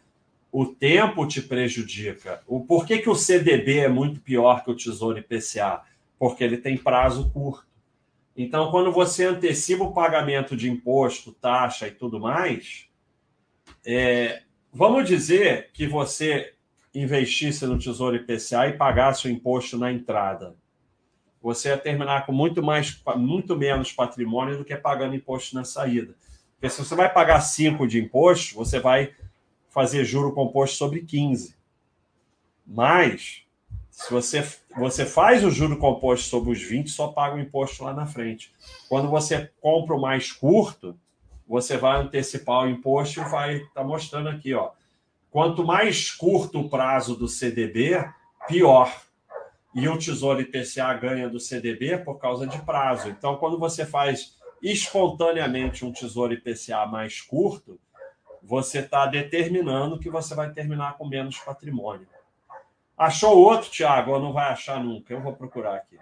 o tempo te prejudica. O por que, que o CDB é muito pior que o Tesouro IPCA? Porque ele tem prazo curto. Então, quando você antecipa o pagamento de imposto, taxa e tudo mais, é, vamos dizer que você investisse no Tesouro IPCA e pagasse o imposto na entrada. Você ia terminar com muito, mais, muito menos patrimônio do que pagando imposto na saída. Porque se você vai pagar 5 de imposto, você vai fazer juro composto sobre 15. Mas, se você, você faz o juro composto sobre os 20, só paga o imposto lá na frente. Quando você compra o mais curto, você vai antecipar o imposto e vai estar tá mostrando aqui, ó. Quanto mais curto o prazo do CDB, pior. E o Tesouro IPCA ganha do CDB por causa de prazo. Então, quando você faz espontaneamente um Tesouro IPCA mais curto, você está determinando que você vai terminar com menos patrimônio. Achou outro, Tiago? Ou não vai achar nunca? Eu vou procurar aqui.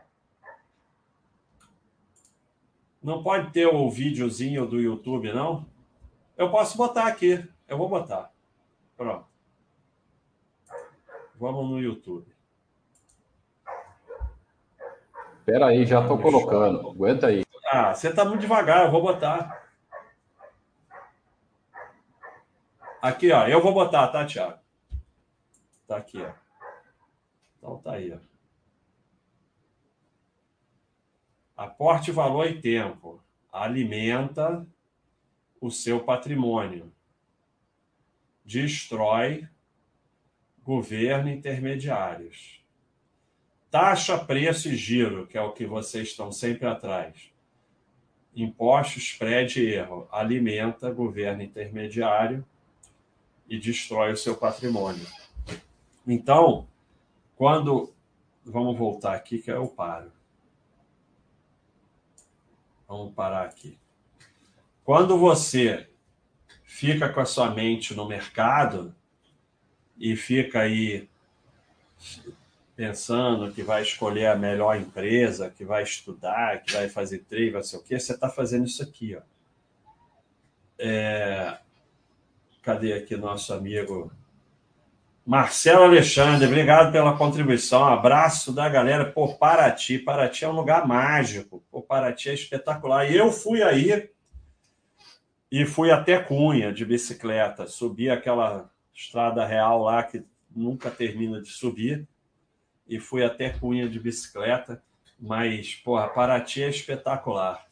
Não pode ter o videozinho do YouTube, não? Eu posso botar aqui. Eu vou botar. Pronto. Vamos no YouTube. Espera aí, já estou colocando. Aguenta aí. Ah, você está muito devagar. Eu vou botar. Aqui, ó. Eu vou botar, tá, Thiago? Tá aqui, ó. Então tá aí, ó. Aporte valor e tempo. Alimenta o seu patrimônio. Destrói governo intermediários. Taxa, preço e giro, que é o que vocês estão sempre atrás. Impostos, spread e erro. Alimenta governo intermediário e destrói o seu patrimônio. Então, quando. Vamos voltar aqui que eu paro. Vamos parar aqui. Quando você fica com a sua mente no mercado e fica aí pensando que vai escolher a melhor empresa, que vai estudar, que vai fazer trade, vai ser o quê, você está fazendo isso aqui. Ó. É, Cadê aqui nosso amigo Marcelo Alexandre? Obrigado pela contribuição. Um abraço da galera. Pô, Paraty. Paraty é um lugar mágico. Pô, Paraty é espetacular. E eu fui aí e fui até Cunha de bicicleta. Subi aquela estrada real lá que nunca termina de subir. E fui até Cunha de bicicleta. Mas, porra, Paraty é espetacular.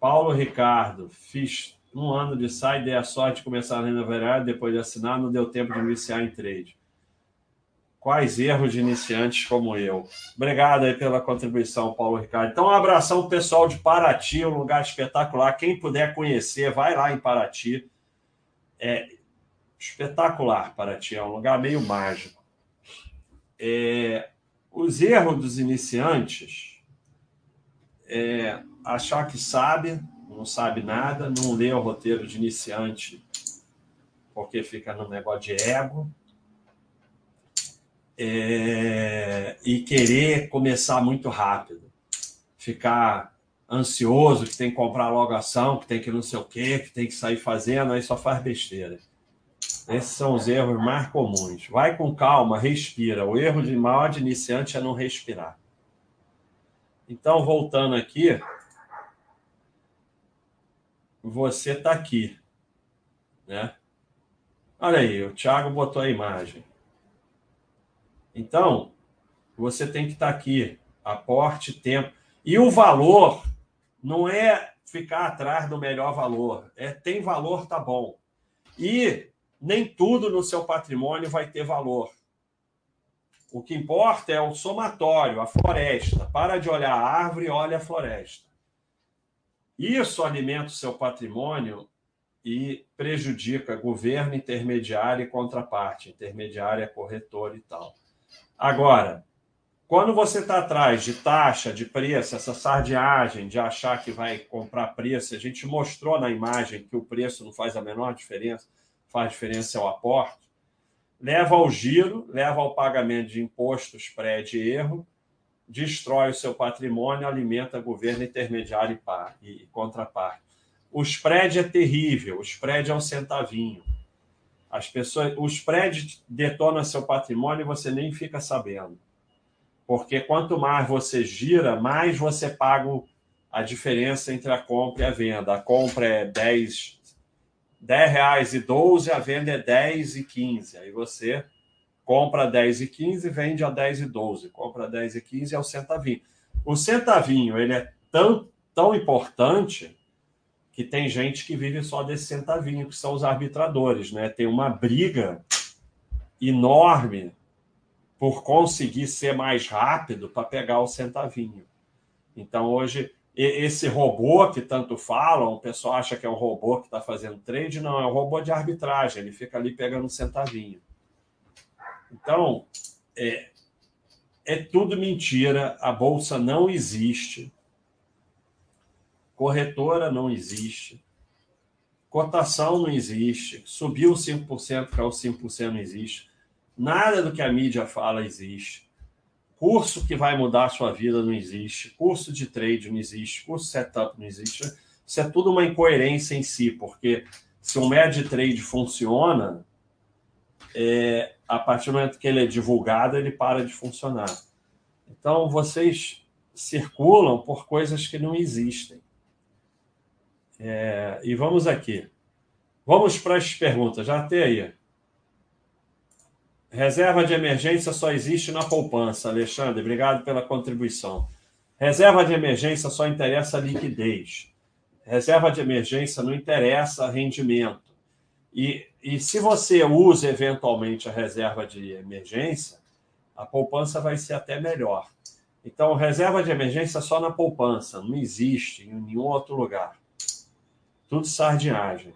Paulo Ricardo, fiz um ano de SAI, dei a sorte de começar a renda depois de assinar, não deu tempo de iniciar em trade. Quais erros de iniciantes como eu? Obrigado aí pela contribuição, Paulo Ricardo. Então, um abração pessoal de Paraty, um lugar espetacular. Quem puder conhecer, vai lá em Paraty. É espetacular, Paraty, é um lugar meio mágico. É, os erros dos iniciantes é achar que sabe, não sabe nada, não lê o roteiro de iniciante porque fica no negócio de ego. É, e querer começar muito rápido. Ficar ansioso, que tem que comprar logo ação, que tem que não sei o quê, que tem que sair fazendo, aí só faz besteira. Esses são os erros mais comuns. Vai com calma, respira. O erro de maior de iniciante é não respirar. Então, voltando aqui, você está aqui. Né? Olha aí, o Thiago botou a imagem. Então, você tem que estar tá aqui. Aporte tempo. E o valor não é ficar atrás do melhor valor. É tem valor, tá bom. E nem tudo no seu patrimônio vai ter valor. O que importa é o somatório, a floresta. Para de olhar a árvore, olha a floresta. Isso alimenta o seu patrimônio e prejudica governo, intermediário e contraparte, intermediária, corretor e tal. Agora, quando você está atrás de taxa, de preço, essa sardinhagem de achar que vai comprar preço, a gente mostrou na imagem que o preço não faz a menor diferença, faz diferença é o aporte, leva ao giro, leva ao pagamento de impostos pré de erro destrói o seu patrimônio, alimenta governo intermediário e, par, e contraparte. O spread é terrível, o spread é um centavinho. As pessoas, o spread detona seu patrimônio e você nem fica sabendo. Porque quanto mais você gira, mais você paga a diferença entre a compra e a venda. A compra é 10, 10 reais e 12, a venda é 10 e 15. Aí você compra 10 e 15, vende a 10 e 12. Compra 10 e 15 é o centavinho. O centavinho ele é tão, tão importante que tem gente que vive só desse centavinho, que são os arbitradores. Né? Tem uma briga enorme por conseguir ser mais rápido para pegar o centavinho. Então, hoje, esse robô que tanto falam, o pessoal acha que é um robô que está fazendo trade, não, é um robô de arbitragem, ele fica ali pegando centavinho. Então, é, é tudo mentira, a bolsa não existe, corretora não existe, cotação não existe, subiu 5%, caiu 5% não existe. Nada do que a mídia fala existe. Curso que vai mudar a sua vida não existe. Curso de trade não existe. Curso setup não existe. Isso é tudo uma incoerência em si, porque se um médio trade funciona, é, a partir do momento que ele é divulgado, ele para de funcionar. Então, vocês circulam por coisas que não existem. É, e vamos aqui. Vamos para as perguntas. Já tem aí. Reserva de emergência só existe na poupança. Alexandre, obrigado pela contribuição. Reserva de emergência só interessa liquidez. Reserva de emergência não interessa rendimento. E, e se você usa eventualmente a reserva de emergência, a poupança vai ser até melhor. Então, reserva de emergência só na poupança, não existe em nenhum outro lugar. Tudo sardinhagem.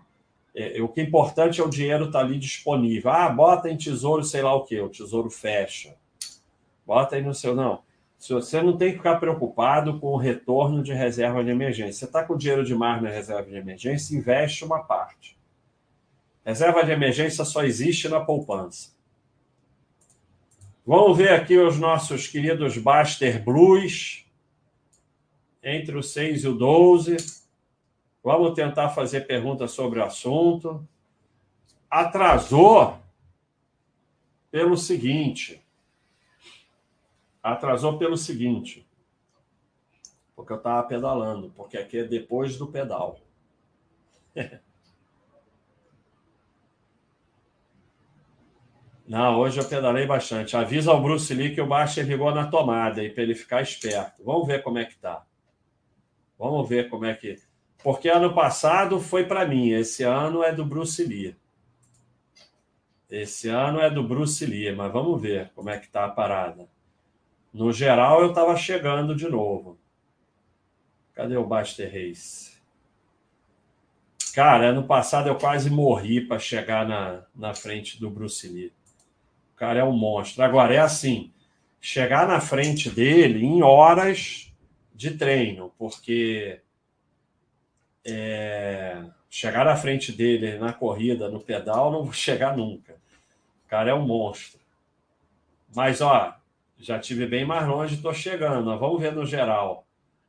É, o que é importante é o dinheiro estar tá ali disponível. Ah, bota em tesouro, sei lá o que, o tesouro fecha. Bota aí no seu. Não. Você não tem que ficar preocupado com o retorno de reserva de emergência. Você está com dinheiro demais na reserva de emergência, investe uma parte. Reserva de emergência só existe na poupança. Vamos ver aqui os nossos queridos Baster Blues. Entre o 6 e o 12. Vamos tentar fazer perguntas sobre o assunto. Atrasou pelo seguinte. Atrasou pelo seguinte. Porque eu estava pedalando, porque aqui é depois do pedal. Não, hoje eu pedalei bastante. Avisa ao Bruce Lee que o Baixa ligou na tomada aí para ele ficar esperto. Vamos ver como é que tá. Vamos ver como é que porque ano passado foi para mim, esse ano é do Bruce Lee. Esse ano é do Bruce Lee, mas vamos ver como é que está a parada. No geral, eu estava chegando de novo. Cadê o Baster Race? Cara, ano passado eu quase morri para chegar na, na frente do Bruce Lee. O cara é um monstro. Agora, é assim: chegar na frente dele em horas de treino, porque é, chegar na frente dele na corrida, no pedal, não vou chegar nunca. O cara é um monstro. Mas, ó, já tive bem mais longe, estou chegando. vamos ver no geral.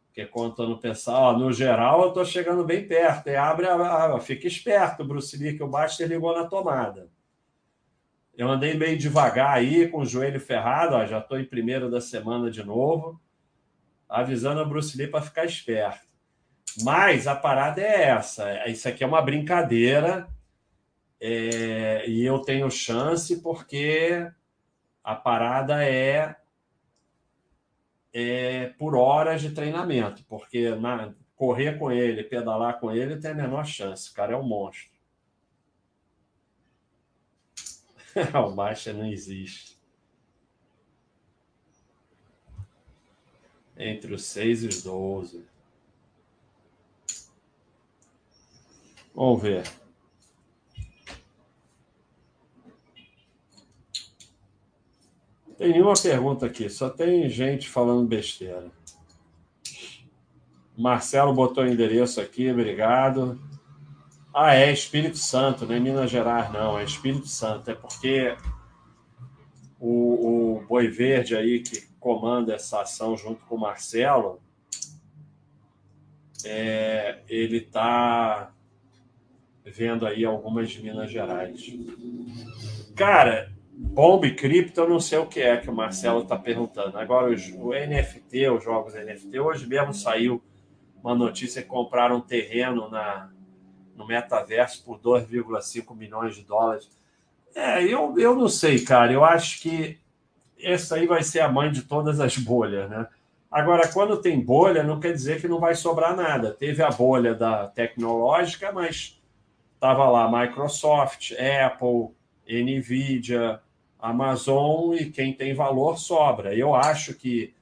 Porque quando pensar, ó, no geral, eu estou chegando bem perto. E abre a, a, fica esperto, Bruce Lee, que o Baster ligou na tomada. Eu andei meio devagar aí, com o joelho ferrado, ó, já estou em primeiro da semana de novo, avisando a Bruce Lee para ficar esperto. Mas a parada é essa. Isso aqui é uma brincadeira. É, e eu tenho chance porque a parada é, é por horas de treinamento. Porque na, correr com ele, pedalar com ele, tem a menor chance. O cara é um monstro. o baixa não existe. Entre os 6 e os 12. Vamos ver. Tem nenhuma pergunta aqui, só tem gente falando besteira. Marcelo botou o endereço aqui, obrigado. Ah, é Espírito Santo, não é Minas Gerais, não, é Espírito Santo. É porque o, o Boi Verde aí, que comanda essa ação junto com o Marcelo, é, ele está vendo aí algumas de Minas Gerais. Cara, bomba e cripto, eu não sei o que é que o Marcelo está perguntando. Agora, os, o NFT, os jogos NFT, hoje mesmo saiu uma notícia que compraram um terreno na, no metaverso por 2,5 milhões de dólares. É, eu, eu não sei, cara. Eu acho que essa aí vai ser a mãe de todas as bolhas, né? Agora, quando tem bolha, não quer dizer que não vai sobrar nada. Teve a bolha da tecnológica, mas estava lá Microsoft, Apple, Nvidia, Amazon e quem tem valor sobra. Eu acho que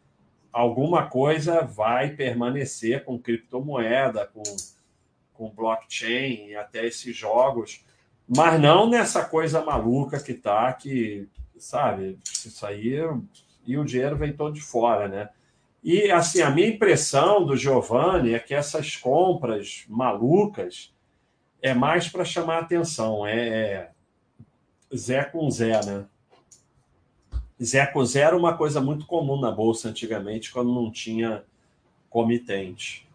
alguma coisa vai permanecer com criptomoeda, com, com blockchain, até esses jogos, mas não nessa coisa maluca que tá, que, sabe, isso aí e o dinheiro vem todo de fora, né? E assim, a minha impressão do Giovanni é que essas compras malucas é mais para chamar atenção, é, é Zé com Zé, né? Zé com Zé era uma coisa muito comum na bolsa antigamente, quando não tinha comitente.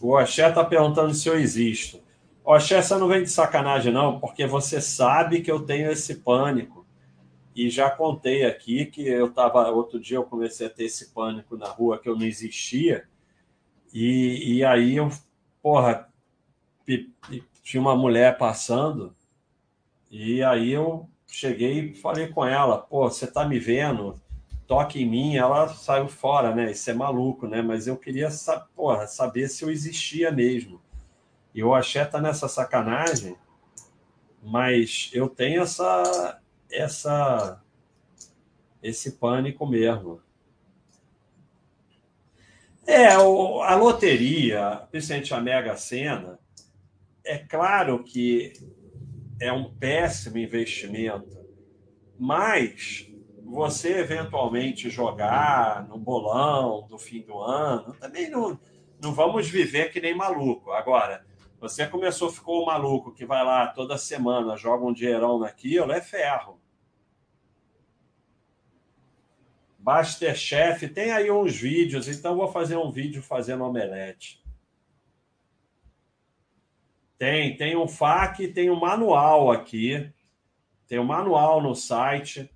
O Axé está perguntando se eu existo. O Axé, você não vem de sacanagem, não, porque você sabe que eu tenho esse pânico. E já contei aqui que eu estava. Outro dia eu comecei a ter esse pânico na rua que eu não existia. E, e aí eu, porra, tinha uma mulher passando. E aí eu cheguei e falei com ela: pô, você tá me vendo? Toque em mim. Ela saiu fora, né? Isso é maluco, né? Mas eu queria porra, saber se eu existia mesmo. E o Axé tá nessa sacanagem, mas eu tenho essa essa esse pânico mesmo. É, a loteria, principalmente a Mega Sena, é claro que é um péssimo investimento, mas você eventualmente jogar no bolão do fim do ano, também não, não vamos viver que nem maluco. Agora, você começou, ficou maluco que vai lá toda semana, joga um dinheirão naquilo, é ferro. Masterchef, tem aí uns vídeos, então vou fazer um vídeo fazendo omelete. Tem, tem um FAQ, tem um manual aqui. Tem um manual no site.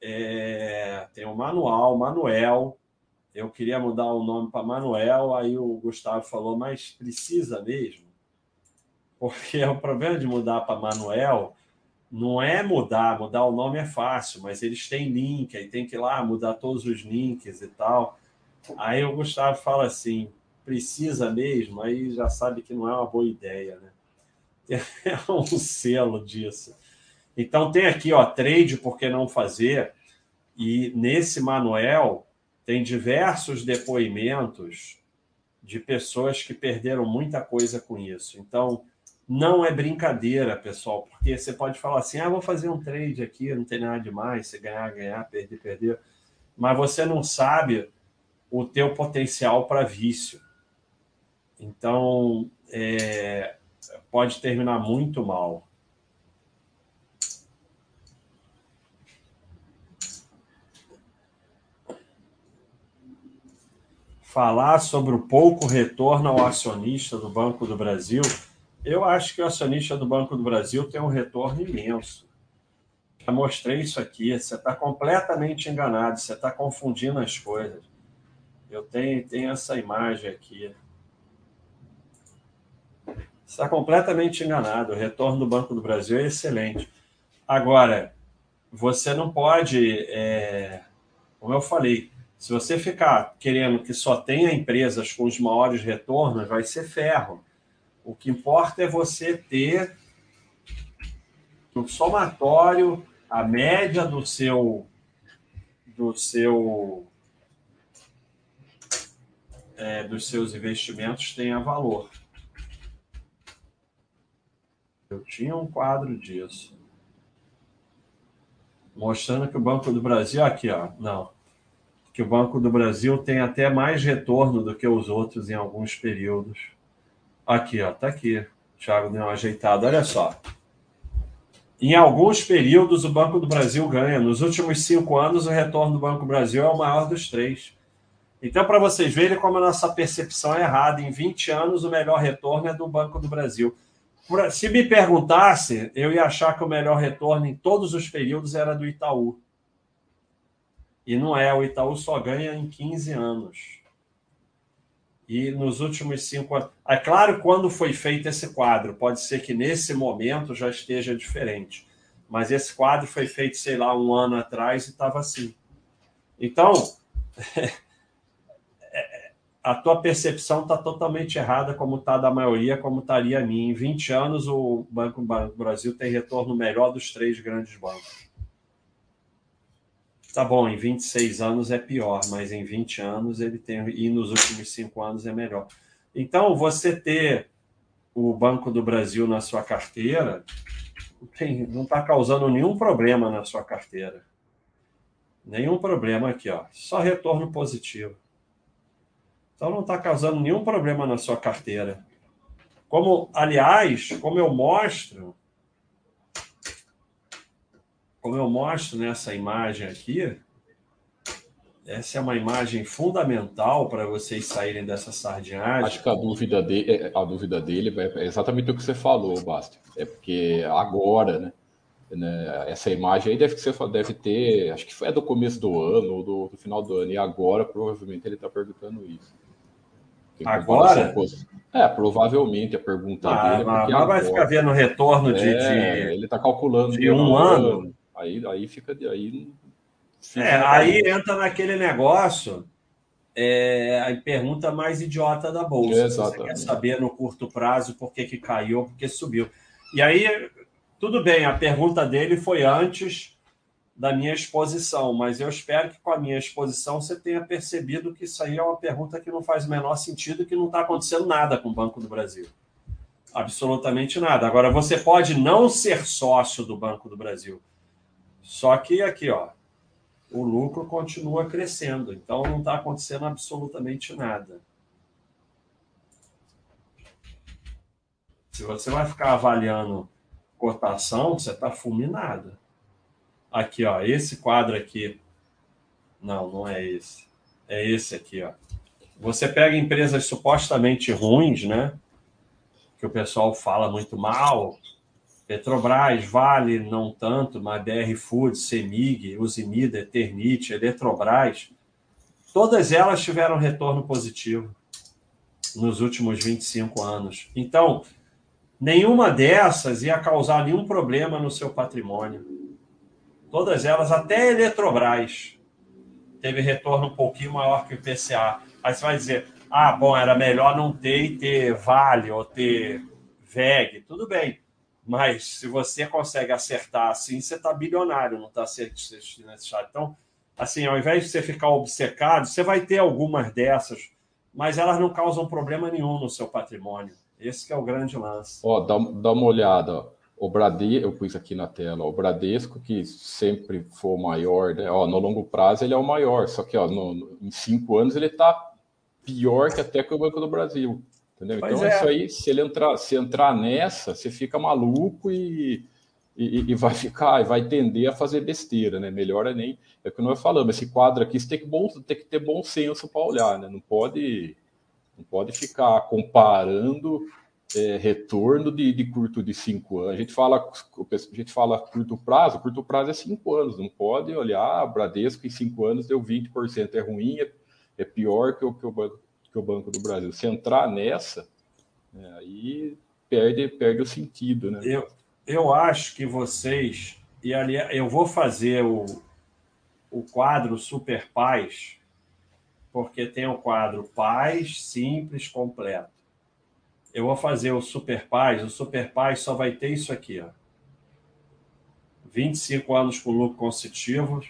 É, tem um manual, Manuel. Eu queria mudar o nome para Manuel, aí o Gustavo falou, mas precisa mesmo? Porque o problema de mudar para Manuel não é mudar, mudar o nome é fácil, mas eles têm link, aí tem que ir lá mudar todos os links e tal. Aí o Gustavo fala assim: precisa mesmo, aí já sabe que não é uma boa ideia, né? É um selo disso. Então tem aqui, ó, trade por que não fazer, e nesse manual tem diversos depoimentos de pessoas que perderam muita coisa com isso. Então, não é brincadeira, pessoal, porque você pode falar assim: ah, vou fazer um trade aqui, não tem nada demais, você ganhar, ganhar, perder, perder. Mas você não sabe o teu potencial para vício. Então, é, pode terminar muito mal. Falar sobre o pouco retorno ao acionista do Banco do Brasil eu acho que o acionista do Banco do Brasil tem um retorno imenso. Já mostrei isso aqui. Você está completamente enganado, você está confundindo as coisas. Eu tenho, tenho essa imagem aqui. Está completamente enganado. O retorno do Banco do Brasil é excelente. Agora, você não pode, é, como eu falei, se você ficar querendo que só tenha empresas com os maiores retornos, vai ser ferro. O que importa é você ter no somatório a média do seu do seu é, dos seus investimentos tenha valor. Eu tinha um quadro disso mostrando que o Banco do Brasil aqui, ó, não, que o Banco do Brasil tem até mais retorno do que os outros em alguns períodos. Aqui, ó, tá aqui. O Thiago deu uma ajeitada. Olha só. Em alguns períodos, o Banco do Brasil ganha. Nos últimos cinco anos, o retorno do Banco do Brasil é o maior dos três. Então, para vocês verem como a nossa percepção é errada, em 20 anos o melhor retorno é do Banco do Brasil. Se me perguntasse, eu ia achar que o melhor retorno em todos os períodos era do Itaú. E não é, o Itaú só ganha em 15 anos. E nos últimos cinco anos. É claro, quando foi feito esse quadro, pode ser que nesse momento já esteja diferente. Mas esse quadro foi feito, sei lá, um ano atrás e estava assim. Então, a tua percepção está totalmente errada, como está da maioria, como estaria a minha. Em 20 anos, o Banco, Banco Brasil tem retorno melhor dos três grandes bancos. Tá bom, em 26 anos é pior, mas em 20 anos ele tem, e nos últimos cinco anos é melhor. Então, você ter o Banco do Brasil na sua carteira não está causando nenhum problema na sua carteira. Nenhum problema aqui, ó. Só retorno positivo. Então não está causando nenhum problema na sua carteira. Como, aliás, como eu mostro, como eu mostro nessa imagem aqui, essa é uma imagem fundamental para vocês saírem dessa sardinhagem. Acho que a dúvida dele, é, a dúvida dele é exatamente o que você falou, Basti. É porque agora, né? né essa imagem aí deve, ser, deve ter, acho que é do começo do ano ou do, do final do ano, e agora provavelmente ele está perguntando isso. Agora? É, provavelmente a pergunta ah, dele. É mas, mas vai ficar vendo retorno de, é, de, Ele está calculando de um ano. ano. Aí, aí fica. Aí, fica é, aí entra naquele negócio. É a pergunta mais idiota da bolsa. Exatamente. Você quer saber no curto prazo por que, que caiu, por que subiu. E aí, tudo bem, a pergunta dele foi antes da minha exposição, mas eu espero que com a minha exposição você tenha percebido que isso aí é uma pergunta que não faz o menor sentido, que não está acontecendo nada com o Banco do Brasil. Absolutamente nada. Agora, você pode não ser sócio do Banco do Brasil. Só que aqui, ó, o lucro continua crescendo. Então, não está acontecendo absolutamente nada. Se você vai ficar avaliando cotação, você está fulminado. Aqui, ó, esse quadro aqui. Não, não é esse. É esse aqui, ó. Você pega empresas supostamente ruins, né? Que o pessoal fala muito mal. Petrobras, Vale, não tanto, mas BR Foods, Semig, Usimida, Eternit, Eletrobras. Todas elas tiveram retorno positivo nos últimos 25 anos. Então, nenhuma dessas ia causar nenhum problema no seu patrimônio. Todas elas, até Eletrobras, teve retorno um pouquinho maior que o IPCA. Aí você vai dizer, ah, bom, era melhor não ter e ter Vale ou ter VEG. Tudo bem. Mas se você consegue acertar assim, você está bilionário, não está assistindo nesse chat. Então, assim, ao invés de você ficar obcecado, você vai ter algumas dessas, mas elas não causam problema nenhum no seu patrimônio. Esse é o grande lance. Ó, dá, dá uma olhada. O Bradesco, eu pus aqui na tela, o Bradesco, que sempre for o maior, né? ó, no longo prazo ele é o maior, só que ó, no, em cinco anos ele está pior que até que o Banco do Brasil. Entendeu? então, é. isso aí, se ele entrar, se entrar nessa, você fica maluco e, e, e, vai ficar, vai tender a fazer besteira, né? Melhor é nem. É o que nós falamos, esse quadro aqui você tem que, bom, tem que ter bom senso para olhar, né? Não pode, não pode ficar comparando é, retorno de, de, curto de cinco anos. A gente fala, a gente fala curto prazo, curto prazo é cinco anos, não pode olhar, Bradesco em cinco anos deu 20%, é ruim, é, é pior que o, que, o banco, que o Banco do Brasil. Se entrar nessa, é, aí perde, perde o sentido. Né? Eu, eu acho que vocês, e ali eu vou fazer o, o quadro Super Paz, porque tem o quadro Paz, Simples, Completo eu vou fazer o Super Paz, o Super Paz só vai ter isso aqui, ó. 25 anos com lucro consecutivo,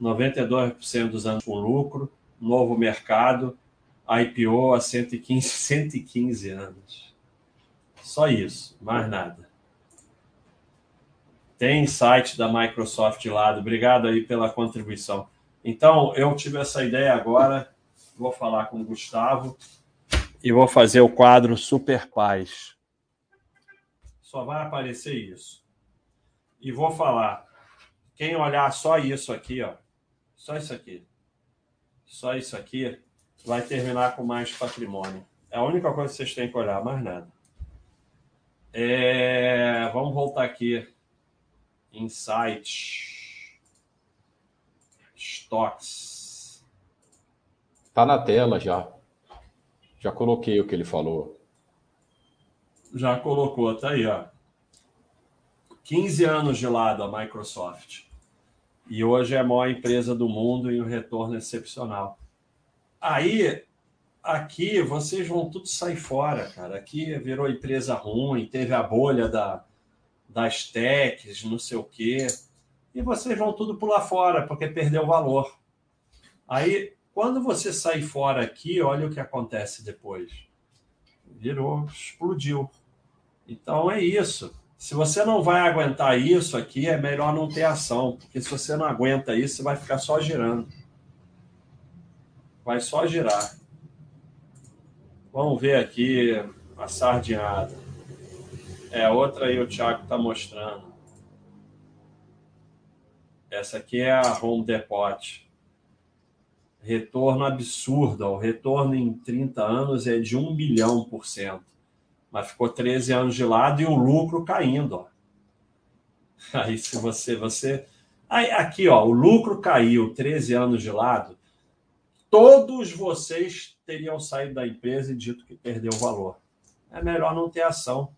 92% dos anos com lucro, novo mercado, IPO a 115, 115 anos. Só isso, mais nada. Tem site da Microsoft lá, obrigado aí pela contribuição. Então, eu tive essa ideia agora, vou falar com o Gustavo e vou fazer o quadro Super Paz. Só vai aparecer isso. E vou falar. Quem olhar só isso aqui, ó, só isso aqui, só isso aqui, vai terminar com mais patrimônio. É a única coisa que vocês têm que olhar, mais nada. É, vamos voltar aqui. Insight. Stocks. Tá na tela já. Já coloquei o que ele falou. Já colocou, tá aí, ó. 15 anos de lado a Microsoft. E hoje é a maior empresa do mundo e um retorno excepcional. Aí aqui vocês vão tudo sair fora, cara. Aqui virou empresa ruim, teve a bolha da, das techs, não sei o quê. E vocês vão tudo pular fora, porque perdeu valor. Aí, quando você sair fora aqui, olha o que acontece depois. Virou, explodiu. Então é isso. Se você não vai aguentar isso aqui, é melhor não ter ação, porque se você não aguenta isso, você vai ficar só girando. Vai só girar. Vamos ver aqui a sardinhada. É outra aí o Thiago está mostrando. Essa aqui é a Home Depot. Retorno absurdo. O retorno em 30 anos é de 1 bilhão por cento. Mas ficou 13 anos de lado e o lucro caindo. Ó. Aí se você. você... Aí, aqui, ó, o lucro caiu 13 anos de lado. Todos vocês teriam saído da empresa e dito que perdeu valor. É melhor não ter ação.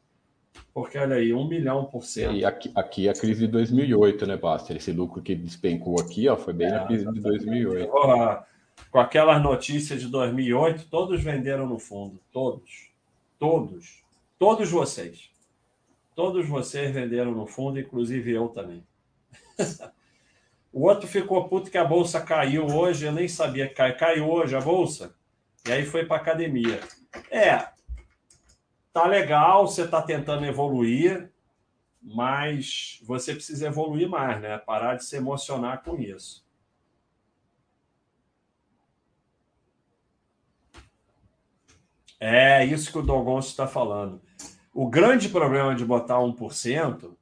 Porque, olha aí, um milhão por cento. E aqui, aqui é a crise de 2008, né, Basta? Esse lucro que despencou aqui, ó, foi bem é, na crise de 2008. Com aquelas notícias de 2008, todos venderam no fundo. Todos. Todos. Todos vocês. Todos vocês venderam no fundo, inclusive eu também. o outro ficou puto que a bolsa caiu hoje, eu nem sabia que caiu. Caiu hoje a bolsa? E aí foi para academia. É, tá legal, você está tentando evoluir, mas você precisa evoluir mais, né? Parar de se emocionar com isso. É isso que o Dogonço está falando. O grande problema de botar 1%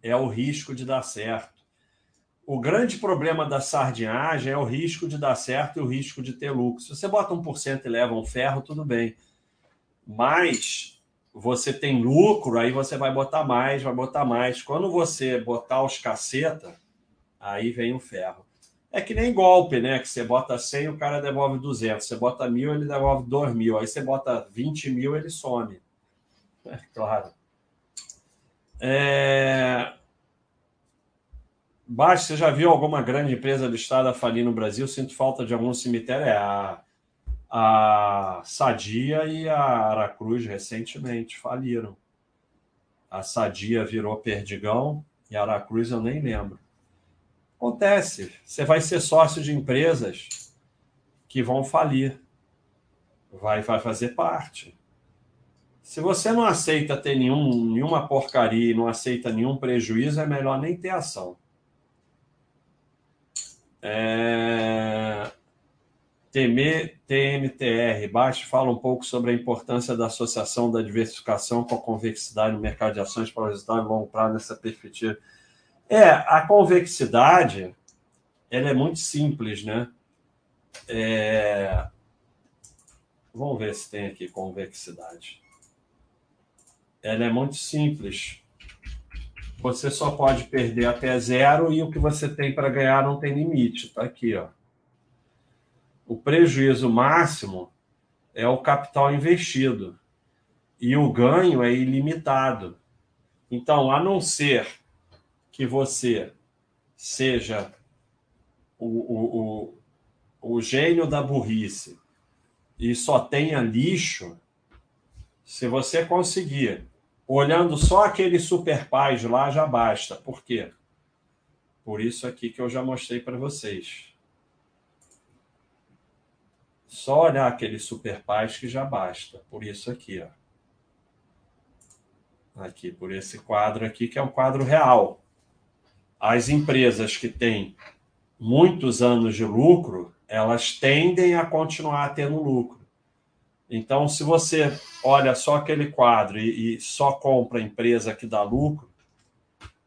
é o risco de dar certo. O grande problema da sardinhagem é o risco de dar certo e o risco de ter lucro. Se você bota 1% e leva um ferro, tudo bem. Mas você tem lucro, aí você vai botar mais, vai botar mais. Quando você botar os caceta, aí vem o ferro. É que nem golpe, né? Que você bota 100, o cara devolve 200. Você bota mil, ele devolve 2 mil. Aí você bota 20 mil, ele some. É claro. É... Baixo, você já viu alguma grande empresa listada falir no Brasil? Sinto falta de algum cemitério. É a, a Sadia e a Aracruz recentemente faliram. A Sadia virou Perdigão e a Aracruz eu nem lembro. Acontece. Você vai ser sócio de empresas que vão falir. Vai, vai fazer parte. Se você não aceita ter nenhum, nenhuma porcaria e não aceita nenhum prejuízo, é melhor nem ter ação. É... TMTR, baixo, fala um pouco sobre a importância da associação da diversificação com a convexidade no mercado de ações para o resultado de longo prazo nessa perspectiva. É, a convexidade, ela é muito simples, né? É... Vamos ver se tem aqui convexidade. Ela é muito simples você só pode perder até zero e o que você tem para ganhar não tem limite. Está aqui, ó. O prejuízo máximo é o capital investido e o ganho é ilimitado. Então, a não ser que você seja o, o, o, o gênio da burrice e só tenha lixo, se você conseguir Olhando só aquele super pais lá já basta. Por quê? Por isso aqui que eu já mostrei para vocês. Só olhar aquele super pais que já basta. Por isso aqui, ó. Aqui, por esse quadro aqui, que é um quadro real. As empresas que têm muitos anos de lucro, elas tendem a continuar tendo lucro. Então, se você olha só aquele quadro e, e só compra empresa que dá lucro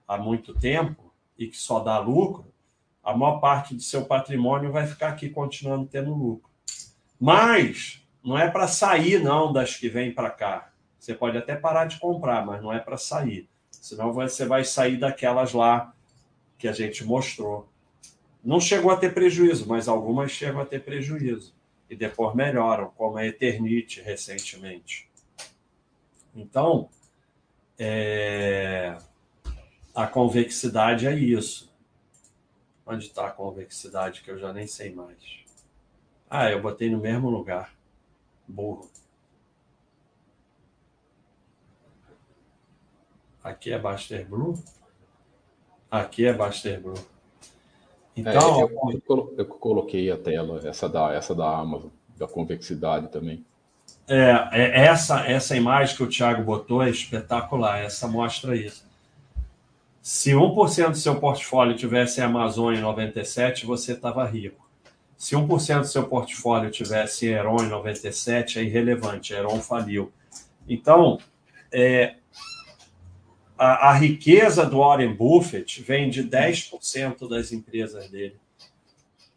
há muito tempo e que só dá lucro, a maior parte do seu patrimônio vai ficar aqui continuando tendo lucro. Mas não é para sair, não, das que vêm para cá. Você pode até parar de comprar, mas não é para sair. Senão você vai sair daquelas lá que a gente mostrou. Não chegou a ter prejuízo, mas algumas chegam a ter prejuízo. E depois melhoram, como a Eternite recentemente. Então, é... a convexidade é isso. Onde está a convexidade que eu já nem sei mais? Ah, eu botei no mesmo lugar. Burro. Aqui é Baster Blue. Aqui é Baster Blue. Então, é, eu, eu, coloquei a tela, essa da, essa da Amazon, da convexidade também. É, é, essa, essa imagem que o Thiago botou é espetacular, essa mostra isso. Se 1% do seu portfólio tivesse Amazon em 97, você estava rico. Se 1% do seu portfólio tivesse Heron em 97, é irrelevante, Heron faliu. Então, é, a, a, riqueza do Warren Buffett vem de 10% das empresas dele.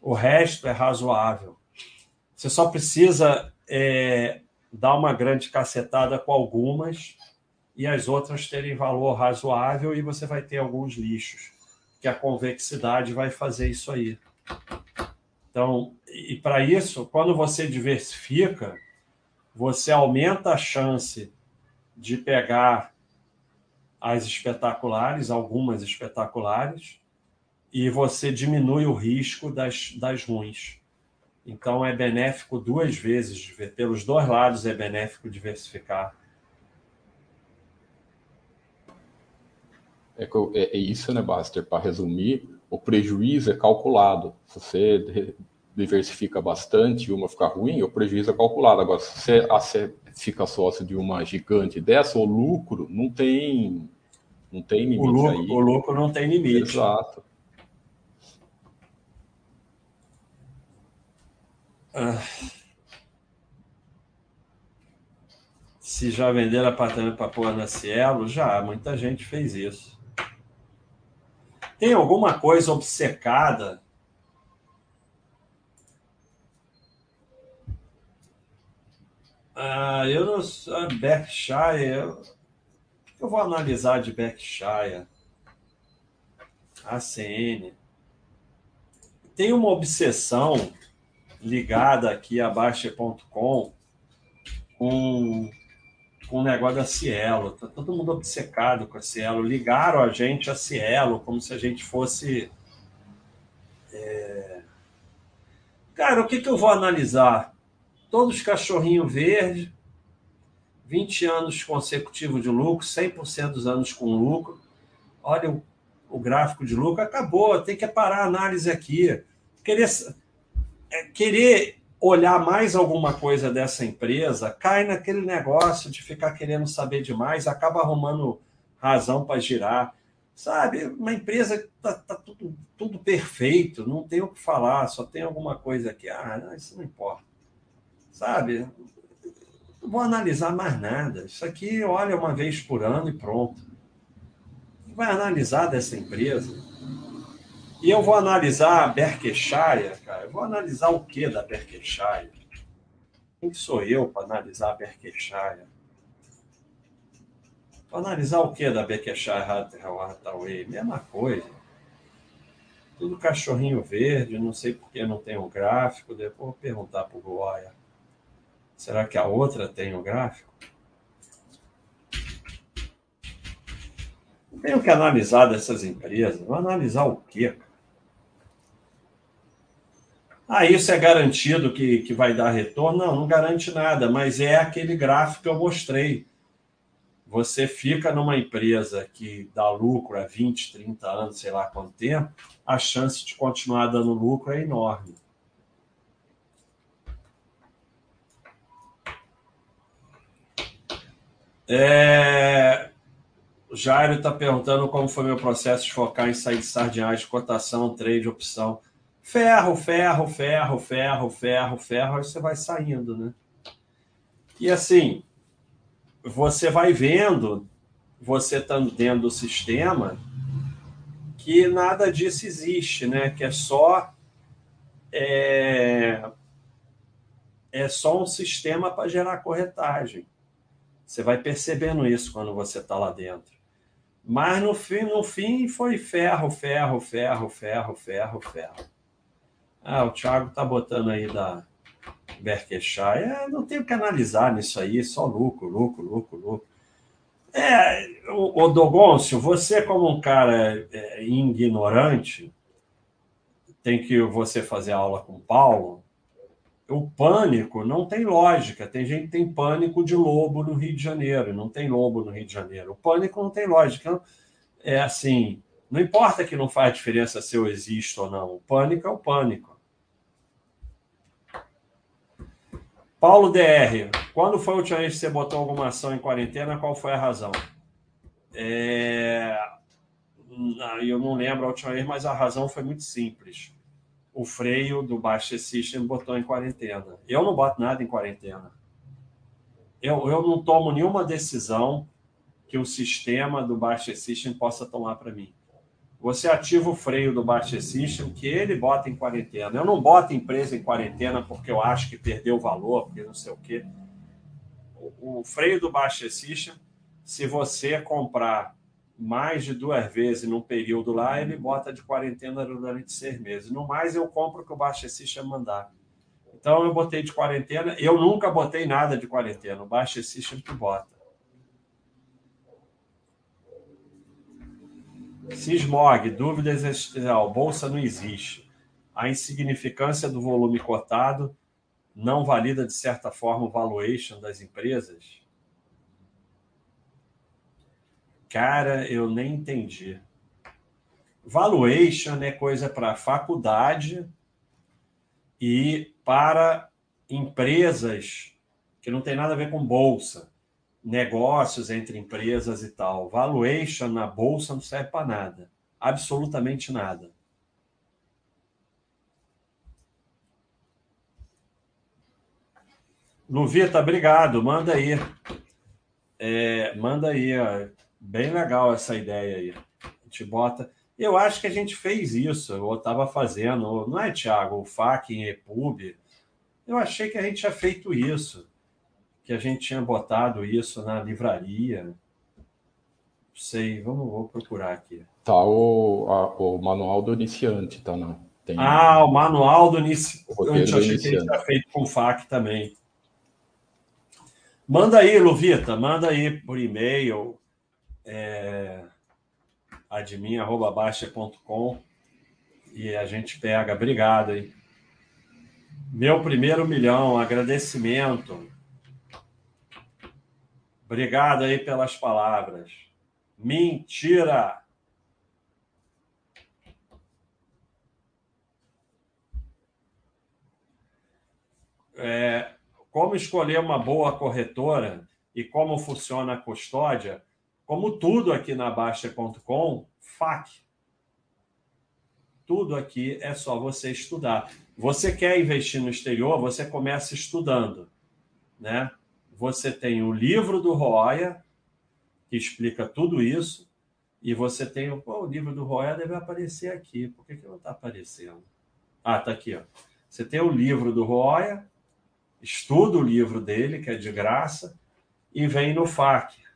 O resto é razoável. Você só precisa é, dar uma grande cacetada com algumas e as outras terem valor razoável e você vai ter alguns lixos, que a convexidade vai fazer isso aí. Então, e para isso, quando você diversifica, você aumenta a chance de pegar as espetaculares, algumas espetaculares, e você diminui o risco das, das ruins. Então é benéfico duas vezes, pelos dois lados é benéfico diversificar. É, é, é isso, né, Baster? Para resumir, o prejuízo é calculado. Se você diversifica bastante e uma fica ruim, o prejuízo é calculado. Agora, se você fica sócio de uma gigante dessa, o lucro não tem, não tem limite. O lucro, aí. O lucro não tem limite. Exato. Ah. Se já venderam apartamento para pôr na Cielo, já, muita gente fez isso. Tem alguma coisa obcecada Ah, eu não sou Berkshire. Eu, eu vou analisar de Berkshire. ACN. Tem uma obsessão ligada aqui a Baixa.com com, com o negócio da Cielo. Tá todo mundo obcecado com a Cielo. Ligaram a gente a Cielo como se a gente fosse. É... Cara, o que, que eu vou analisar? Todos cachorrinho verde, 20 anos consecutivos de lucro, 100% dos anos com lucro. Olha o, o, gráfico de lucro, acabou, tem que parar a análise aqui. Querer, é, querer olhar mais alguma coisa dessa empresa, cai naquele negócio de ficar querendo saber demais, acaba arrumando razão para girar. Sabe, uma empresa tá, tá tudo, tudo perfeito, não tem o que falar, só tem alguma coisa aqui. Ah, não, isso não importa sabe? Não vou analisar mais nada. Isso aqui olha uma vez por ano e pronto. Vai analisar dessa empresa. E eu vou analisar a Berkshire, cara. Eu vou analisar o que da Berkshire? Quem sou eu para analisar a Berkshire? Vou analisar o que da Berkshire Hathaway? Mesma coisa. Tudo cachorrinho verde, não sei porque não tem um gráfico. Depois vou perguntar para o Goya. Será que a outra tem o gráfico? Tenho que analisar dessas empresas. Vou analisar o quê? Ah, isso é garantido que, que vai dar retorno? Não, não garante nada, mas é aquele gráfico que eu mostrei. Você fica numa empresa que dá lucro há 20, 30 anos, sei lá quanto tempo, a chance de continuar dando lucro é enorme. É... O Jairo está perguntando como foi meu processo de focar em sair de sardinhagem, cotação, trade, opção. Ferro, ferro, ferro, ferro, ferro, ferro, aí você vai saindo, né? E assim, você vai vendo, você estando dentro do sistema, que nada disso existe, né? Que é só é, é só um sistema para gerar corretagem. Você vai percebendo isso quando você está lá dentro. Mas no fim, no fim foi ferro, ferro, ferro, ferro, ferro, ferro. Ah, o Thiago tá botando aí da Berkshire. É, não tenho que analisar nisso aí, só lucro, lucro, lucro, lucro. É, o, Dogoncio, você como um cara é, ignorante, tem que você fazer aula com o Paulo, o pânico não tem lógica. Tem gente que tem pânico de lobo no Rio de Janeiro, não tem lobo no Rio de Janeiro. O pânico não tem lógica. É assim, não importa que não faz diferença se eu existo ou não. O pânico é o pânico. Paulo DR, quando foi a última vez que você botou alguma ação em quarentena? Qual foi a razão? É... Eu não lembro a última vez, mas a razão foi muito simples o freio do Baixa System botou em quarentena. Eu não boto nada em quarentena. Eu, eu não tomo nenhuma decisão que o sistema do Baixa System possa tomar para mim. Você ativa o freio do Baixa System, que ele bota em quarentena. Eu não boto empresa em quarentena porque eu acho que perdeu valor, porque não sei o quê. O, o freio do Baixa System, se você comprar mais de duas vezes num período lá, ele bota de quarentena durante seis meses. No mais, eu compro o que o Baixa System mandar. Então, eu botei de quarentena. Eu nunca botei nada de quarentena. O Baixa System que bota. Sismog, dúvida existencial. Bolsa não existe. A insignificância do volume cotado não valida, de certa forma, o valuation das empresas? Cara, eu nem entendi. Valuation é coisa para faculdade e para empresas que não tem nada a ver com bolsa, negócios entre empresas e tal. Valuation na bolsa não serve para nada, absolutamente nada. Luvita, obrigado. Manda aí. É, manda aí. Ó. Bem legal essa ideia aí. A gente bota. Eu acho que a gente fez isso, eu estava fazendo, não é, Tiago? O FAC em EPUB. Eu achei que a gente tinha feito isso, que a gente tinha botado isso na livraria. Não sei, vamos vou procurar aqui. Tá o, a, o manual do iniciante, tá? Não. Tem... Ah, o manual do iniciante. Eu achei que a gente tinha feito com o FAC também. Manda aí, Luvita, manda aí por e-mail é, admin.baixa.com e a gente pega. Obrigado aí. Meu primeiro milhão, agradecimento. Obrigado aí pelas palavras. Mentira! É, como escolher uma boa corretora e como funciona a custódia? Como tudo aqui na Baixa.com, FAQ. Tudo aqui é só você estudar. Você quer investir no exterior, você começa estudando. Né? Você tem o livro do Roya, que explica tudo isso, e você tem o, o livro do Roya deve aparecer aqui. Por que, que não está aparecendo? Ah, está aqui. Ó. Você tem o livro do Roya, estuda o livro dele, que é de graça, e vem no FAQ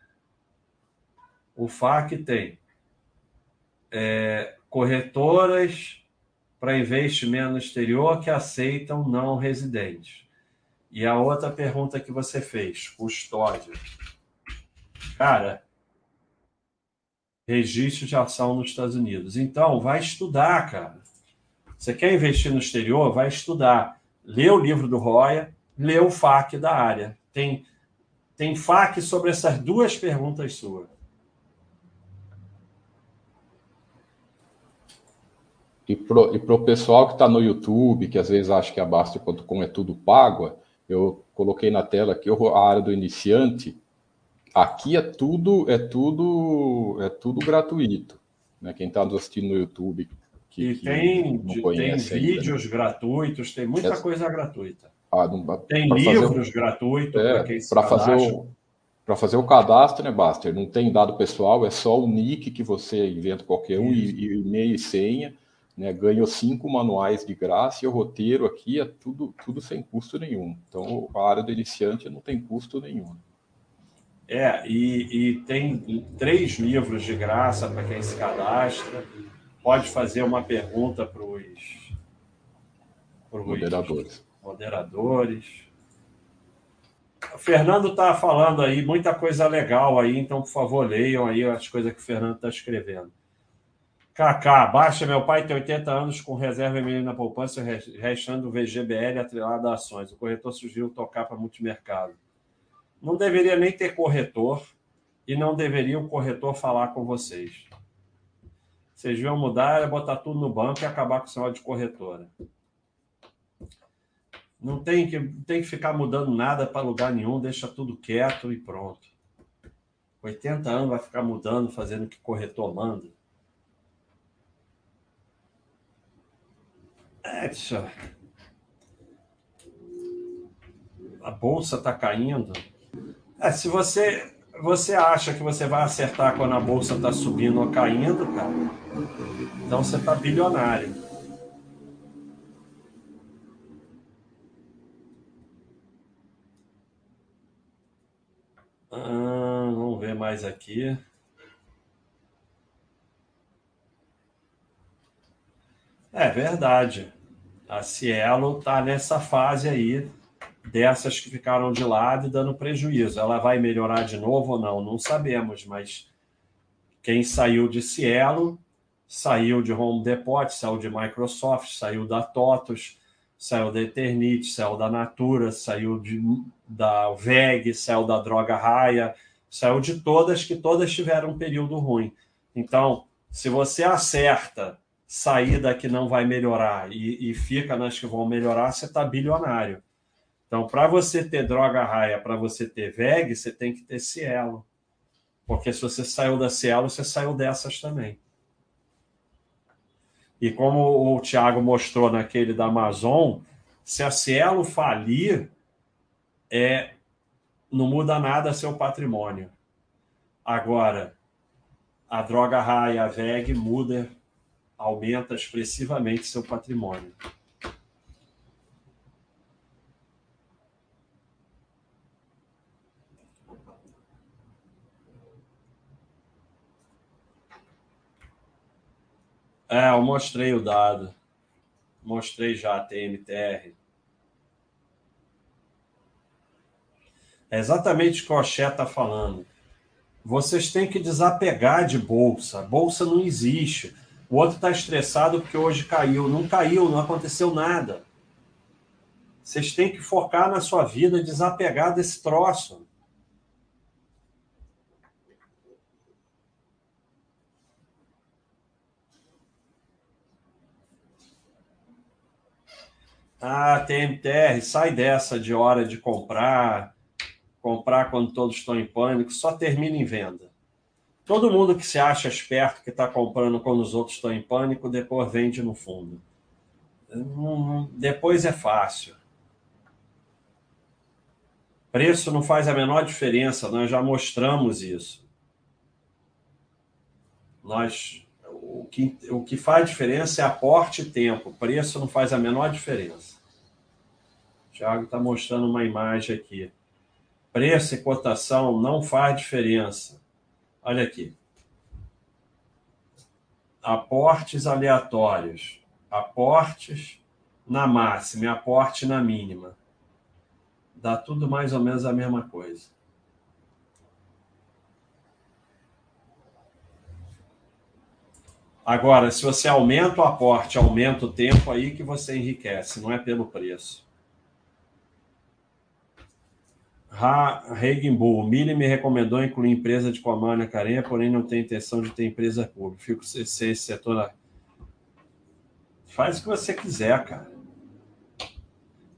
o FAC tem é, corretoras para investimento no exterior que aceitam não residentes. E a outra pergunta que você fez, custódia. Cara, registro de ação nos Estados Unidos. Então, vai estudar, cara. Você quer investir no exterior? Vai estudar. Lê o livro do Roya, lê o FAQ da área. Tem, tem FAQ sobre essas duas perguntas suas. E para o pessoal que está no YouTube, que às vezes acha que a Baster.com é tudo pago, eu coloquei na tela aqui a área do iniciante. Aqui é tudo, é tudo, é tudo gratuito. Né? Quem está nos assistindo no YouTube. Que, e tem, que tem ainda, vídeos né? gratuitos, tem muita é, coisa gratuita. Ah, não, tem livros gratuitos é, para fazer o para fazer o cadastro, né, Baster? Não tem dado pessoal, é só o nick que você inventa qualquer um, e, e e-mail e senha né? Ganho cinco manuais de graça e o roteiro aqui é tudo, tudo sem custo nenhum. Então, a área do iniciante não tem custo nenhum. É, e, e tem três livros de graça para quem se cadastra. Pode fazer uma pergunta para os moderadores. moderadores. O Fernando está falando aí muita coisa legal aí, então, por favor, leiam aí as coisas que o Fernando está escrevendo. Kaká, baixa, meu pai tem 80 anos com reserva em na poupança, restando o VGBL atrelado a ações. O corretor sugeriu tocar para multimercado. Não deveria nem ter corretor e não deveria o corretor falar com vocês. Vocês viram mudar, botar tudo no banco e acabar com o sinal de corretora. Não tem que, tem que ficar mudando nada para lugar nenhum, deixa tudo quieto e pronto. 80 anos vai ficar mudando, fazendo o que corretor manda. É, a bolsa está caindo. É, se você você acha que você vai acertar quando a bolsa está subindo ou caindo, cara, então você está bilionário. Ah, vamos ver mais aqui. É verdade. A Cielo está nessa fase aí dessas que ficaram de lado e dando prejuízo. Ela vai melhorar de novo ou não? Não sabemos, mas quem saiu de Cielo saiu de Home Depot, saiu de Microsoft, saiu da TOTOS, saiu da Eternit, saiu da Natura, saiu de, da VEG, saiu da Droga Raia, saiu de todas que todas tiveram um período ruim. Então, se você acerta saída que não vai melhorar e, e fica nas que vão melhorar, você está bilionário. Então, para você ter droga raia, para você ter VEG, você tem que ter Cielo. Porque se você saiu da Cielo, você saiu dessas também. E como o Thiago mostrou naquele da Amazon, se a Cielo falir, é, não muda nada seu patrimônio. Agora, a droga raia, a VEG, muda, aumenta expressivamente seu patrimônio. É, eu mostrei o dado. Mostrei já a TMTR. É exatamente o que o Oxé está falando. Vocês têm que desapegar de bolsa. Bolsa não existe. O outro está estressado porque hoje caiu. Não caiu, não aconteceu nada. Vocês têm que focar na sua vida, desapegar desse troço. Ah, TMTR, sai dessa de hora de comprar, comprar quando todos estão em pânico, só termina em venda. Todo mundo que se acha esperto que está comprando quando os outros estão em pânico, depois vende no fundo. Depois é fácil. Preço não faz a menor diferença, nós já mostramos isso. Nós, o, que, o que faz diferença é aporte e tempo. Preço não faz a menor diferença. Tiago está mostrando uma imagem aqui. Preço e cotação não faz diferença. Olha aqui. Aportes aleatórios. Aportes na máxima e aporte na mínima. Dá tudo mais ou menos a mesma coisa. Agora, se você aumenta o aporte, aumenta o tempo, aí que você enriquece, não é pelo preço. Regenbull, Mili me recomendou incluir empresa de comando na carinha, porém não tem intenção de ter empresa pública. Fico sem esse setor. Faz o que você quiser, cara.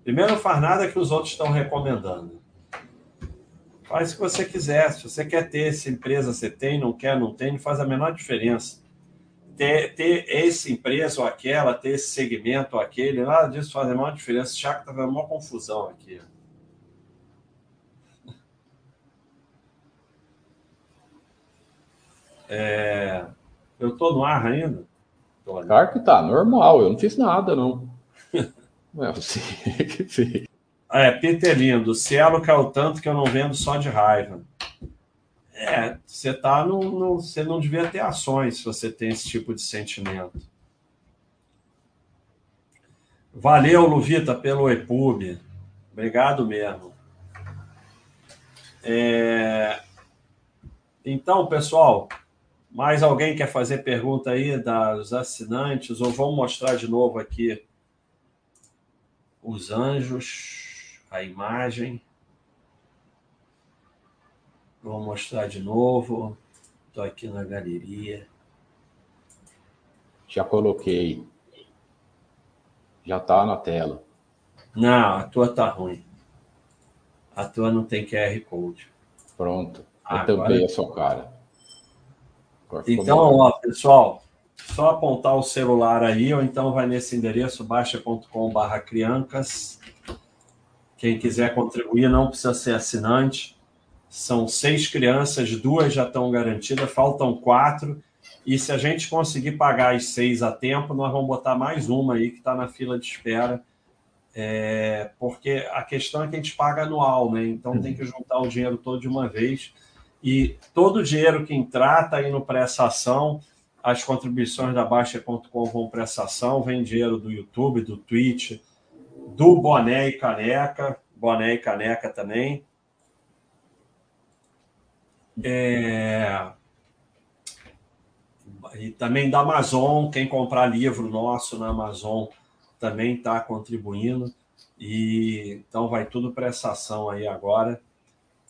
Primeiro, não faz nada que os outros estão recomendando. Faz o que você quiser. Se você quer ter essa empresa, você tem, não quer, não tem, não faz a menor diferença. Ter, ter essa empresa ou aquela, ter esse segmento ou aquele, nada disso faz a menor diferença. Chaco está fazendo uma confusão aqui. É... Eu estou no ar ainda? Claro que tá, normal. Eu não fiz nada, não. é, você que fez. É, Peter Lindo, o Cielo caiu tanto que eu não vendo só de raiva. É, você tá no, no, você não devia ter ações se você tem esse tipo de sentimento. Valeu, Luvita, pelo EPUB. Obrigado mesmo. É... Então, pessoal, mais alguém quer fazer pergunta aí dos assinantes? Ou vamos mostrar de novo aqui os anjos, a imagem. Vou mostrar de novo. Estou aqui na galeria. Já coloquei. Já está na tela. Não, a tua tá ruim. A tua não tem QR Code. Pronto. Eu Agora... tampei a sua cara. Então, ó, pessoal, só apontar o celular aí, ou então vai nesse endereço, baixa.com.br criancas. Quem quiser contribuir, não precisa ser assinante. São seis crianças, duas já estão garantidas, faltam quatro. E se a gente conseguir pagar as seis a tempo, nós vamos botar mais uma aí que está na fila de espera. É, porque a questão é que a gente paga anual, né? Então tem que juntar o dinheiro todo de uma vez. E todo o dinheiro que entrar está indo para essa ação. As contribuições da Baixa.com vão para essa ação. Vem dinheiro do YouTube, do Twitch, do Boné e Caneca. Boné e Caneca também. É... E também da Amazon, quem comprar livro nosso na Amazon também está contribuindo. E então vai tudo para essa ação aí agora.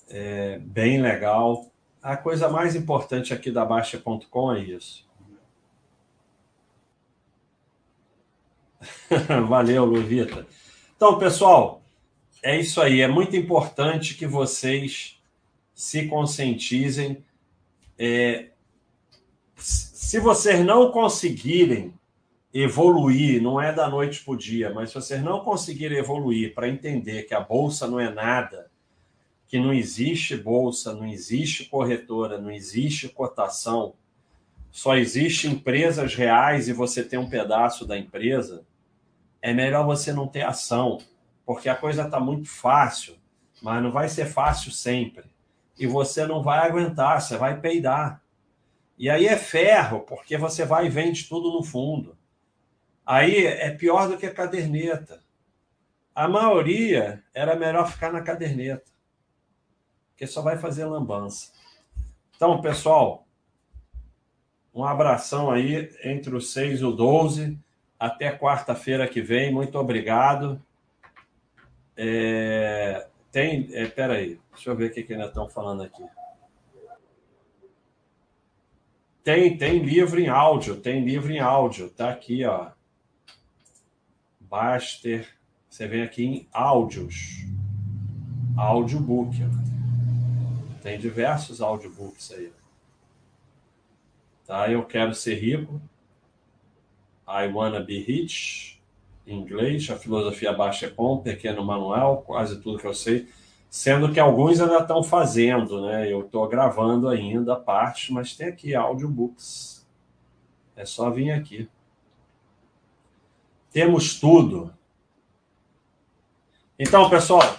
É bem legal. A coisa mais importante aqui da Baixa.com é isso. Valeu, Luvita. Então, pessoal, é isso aí. É muito importante que vocês se conscientizem. É, se vocês não conseguirem evoluir, não é da noite para o dia, mas se vocês não conseguirem evoluir para entender que a bolsa não é nada, que não existe bolsa, não existe corretora, não existe cotação, só existe empresas reais e você tem um pedaço da empresa, é melhor você não ter ação, porque a coisa está muito fácil, mas não vai ser fácil sempre e você não vai aguentar, você vai peidar. E aí é ferro, porque você vai e vende tudo no fundo. Aí é pior do que a caderneta. A maioria era melhor ficar na caderneta, porque só vai fazer lambança. Então, pessoal, um abração aí entre o 6 e o 12. Até quarta-feira que vem. Muito obrigado. É... Tem. É, peraí, deixa eu ver o que, que ainda estão falando aqui. Tem, tem livro em áudio, tem livro em áudio, tá aqui, ó. Baster, você vem aqui em áudios. Audiobook. Ó. Tem diversos audiobooks aí. Tá? Eu quero ser rico. I wanna be rich em inglês, a filosofia baixa é bom, pequeno manual, quase tudo que eu sei, sendo que alguns ainda estão fazendo, né? Eu estou gravando ainda a parte, mas tem aqui audiobooks. É só vir aqui. Temos tudo. Então, pessoal,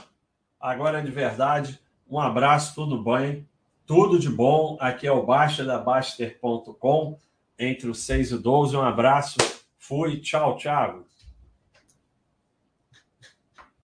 agora é de verdade, um abraço, tudo bem, tudo de bom. Aqui é o Baixa da Baster.com, entre os 6 e 12. Um abraço, fui, tchau, Thiago.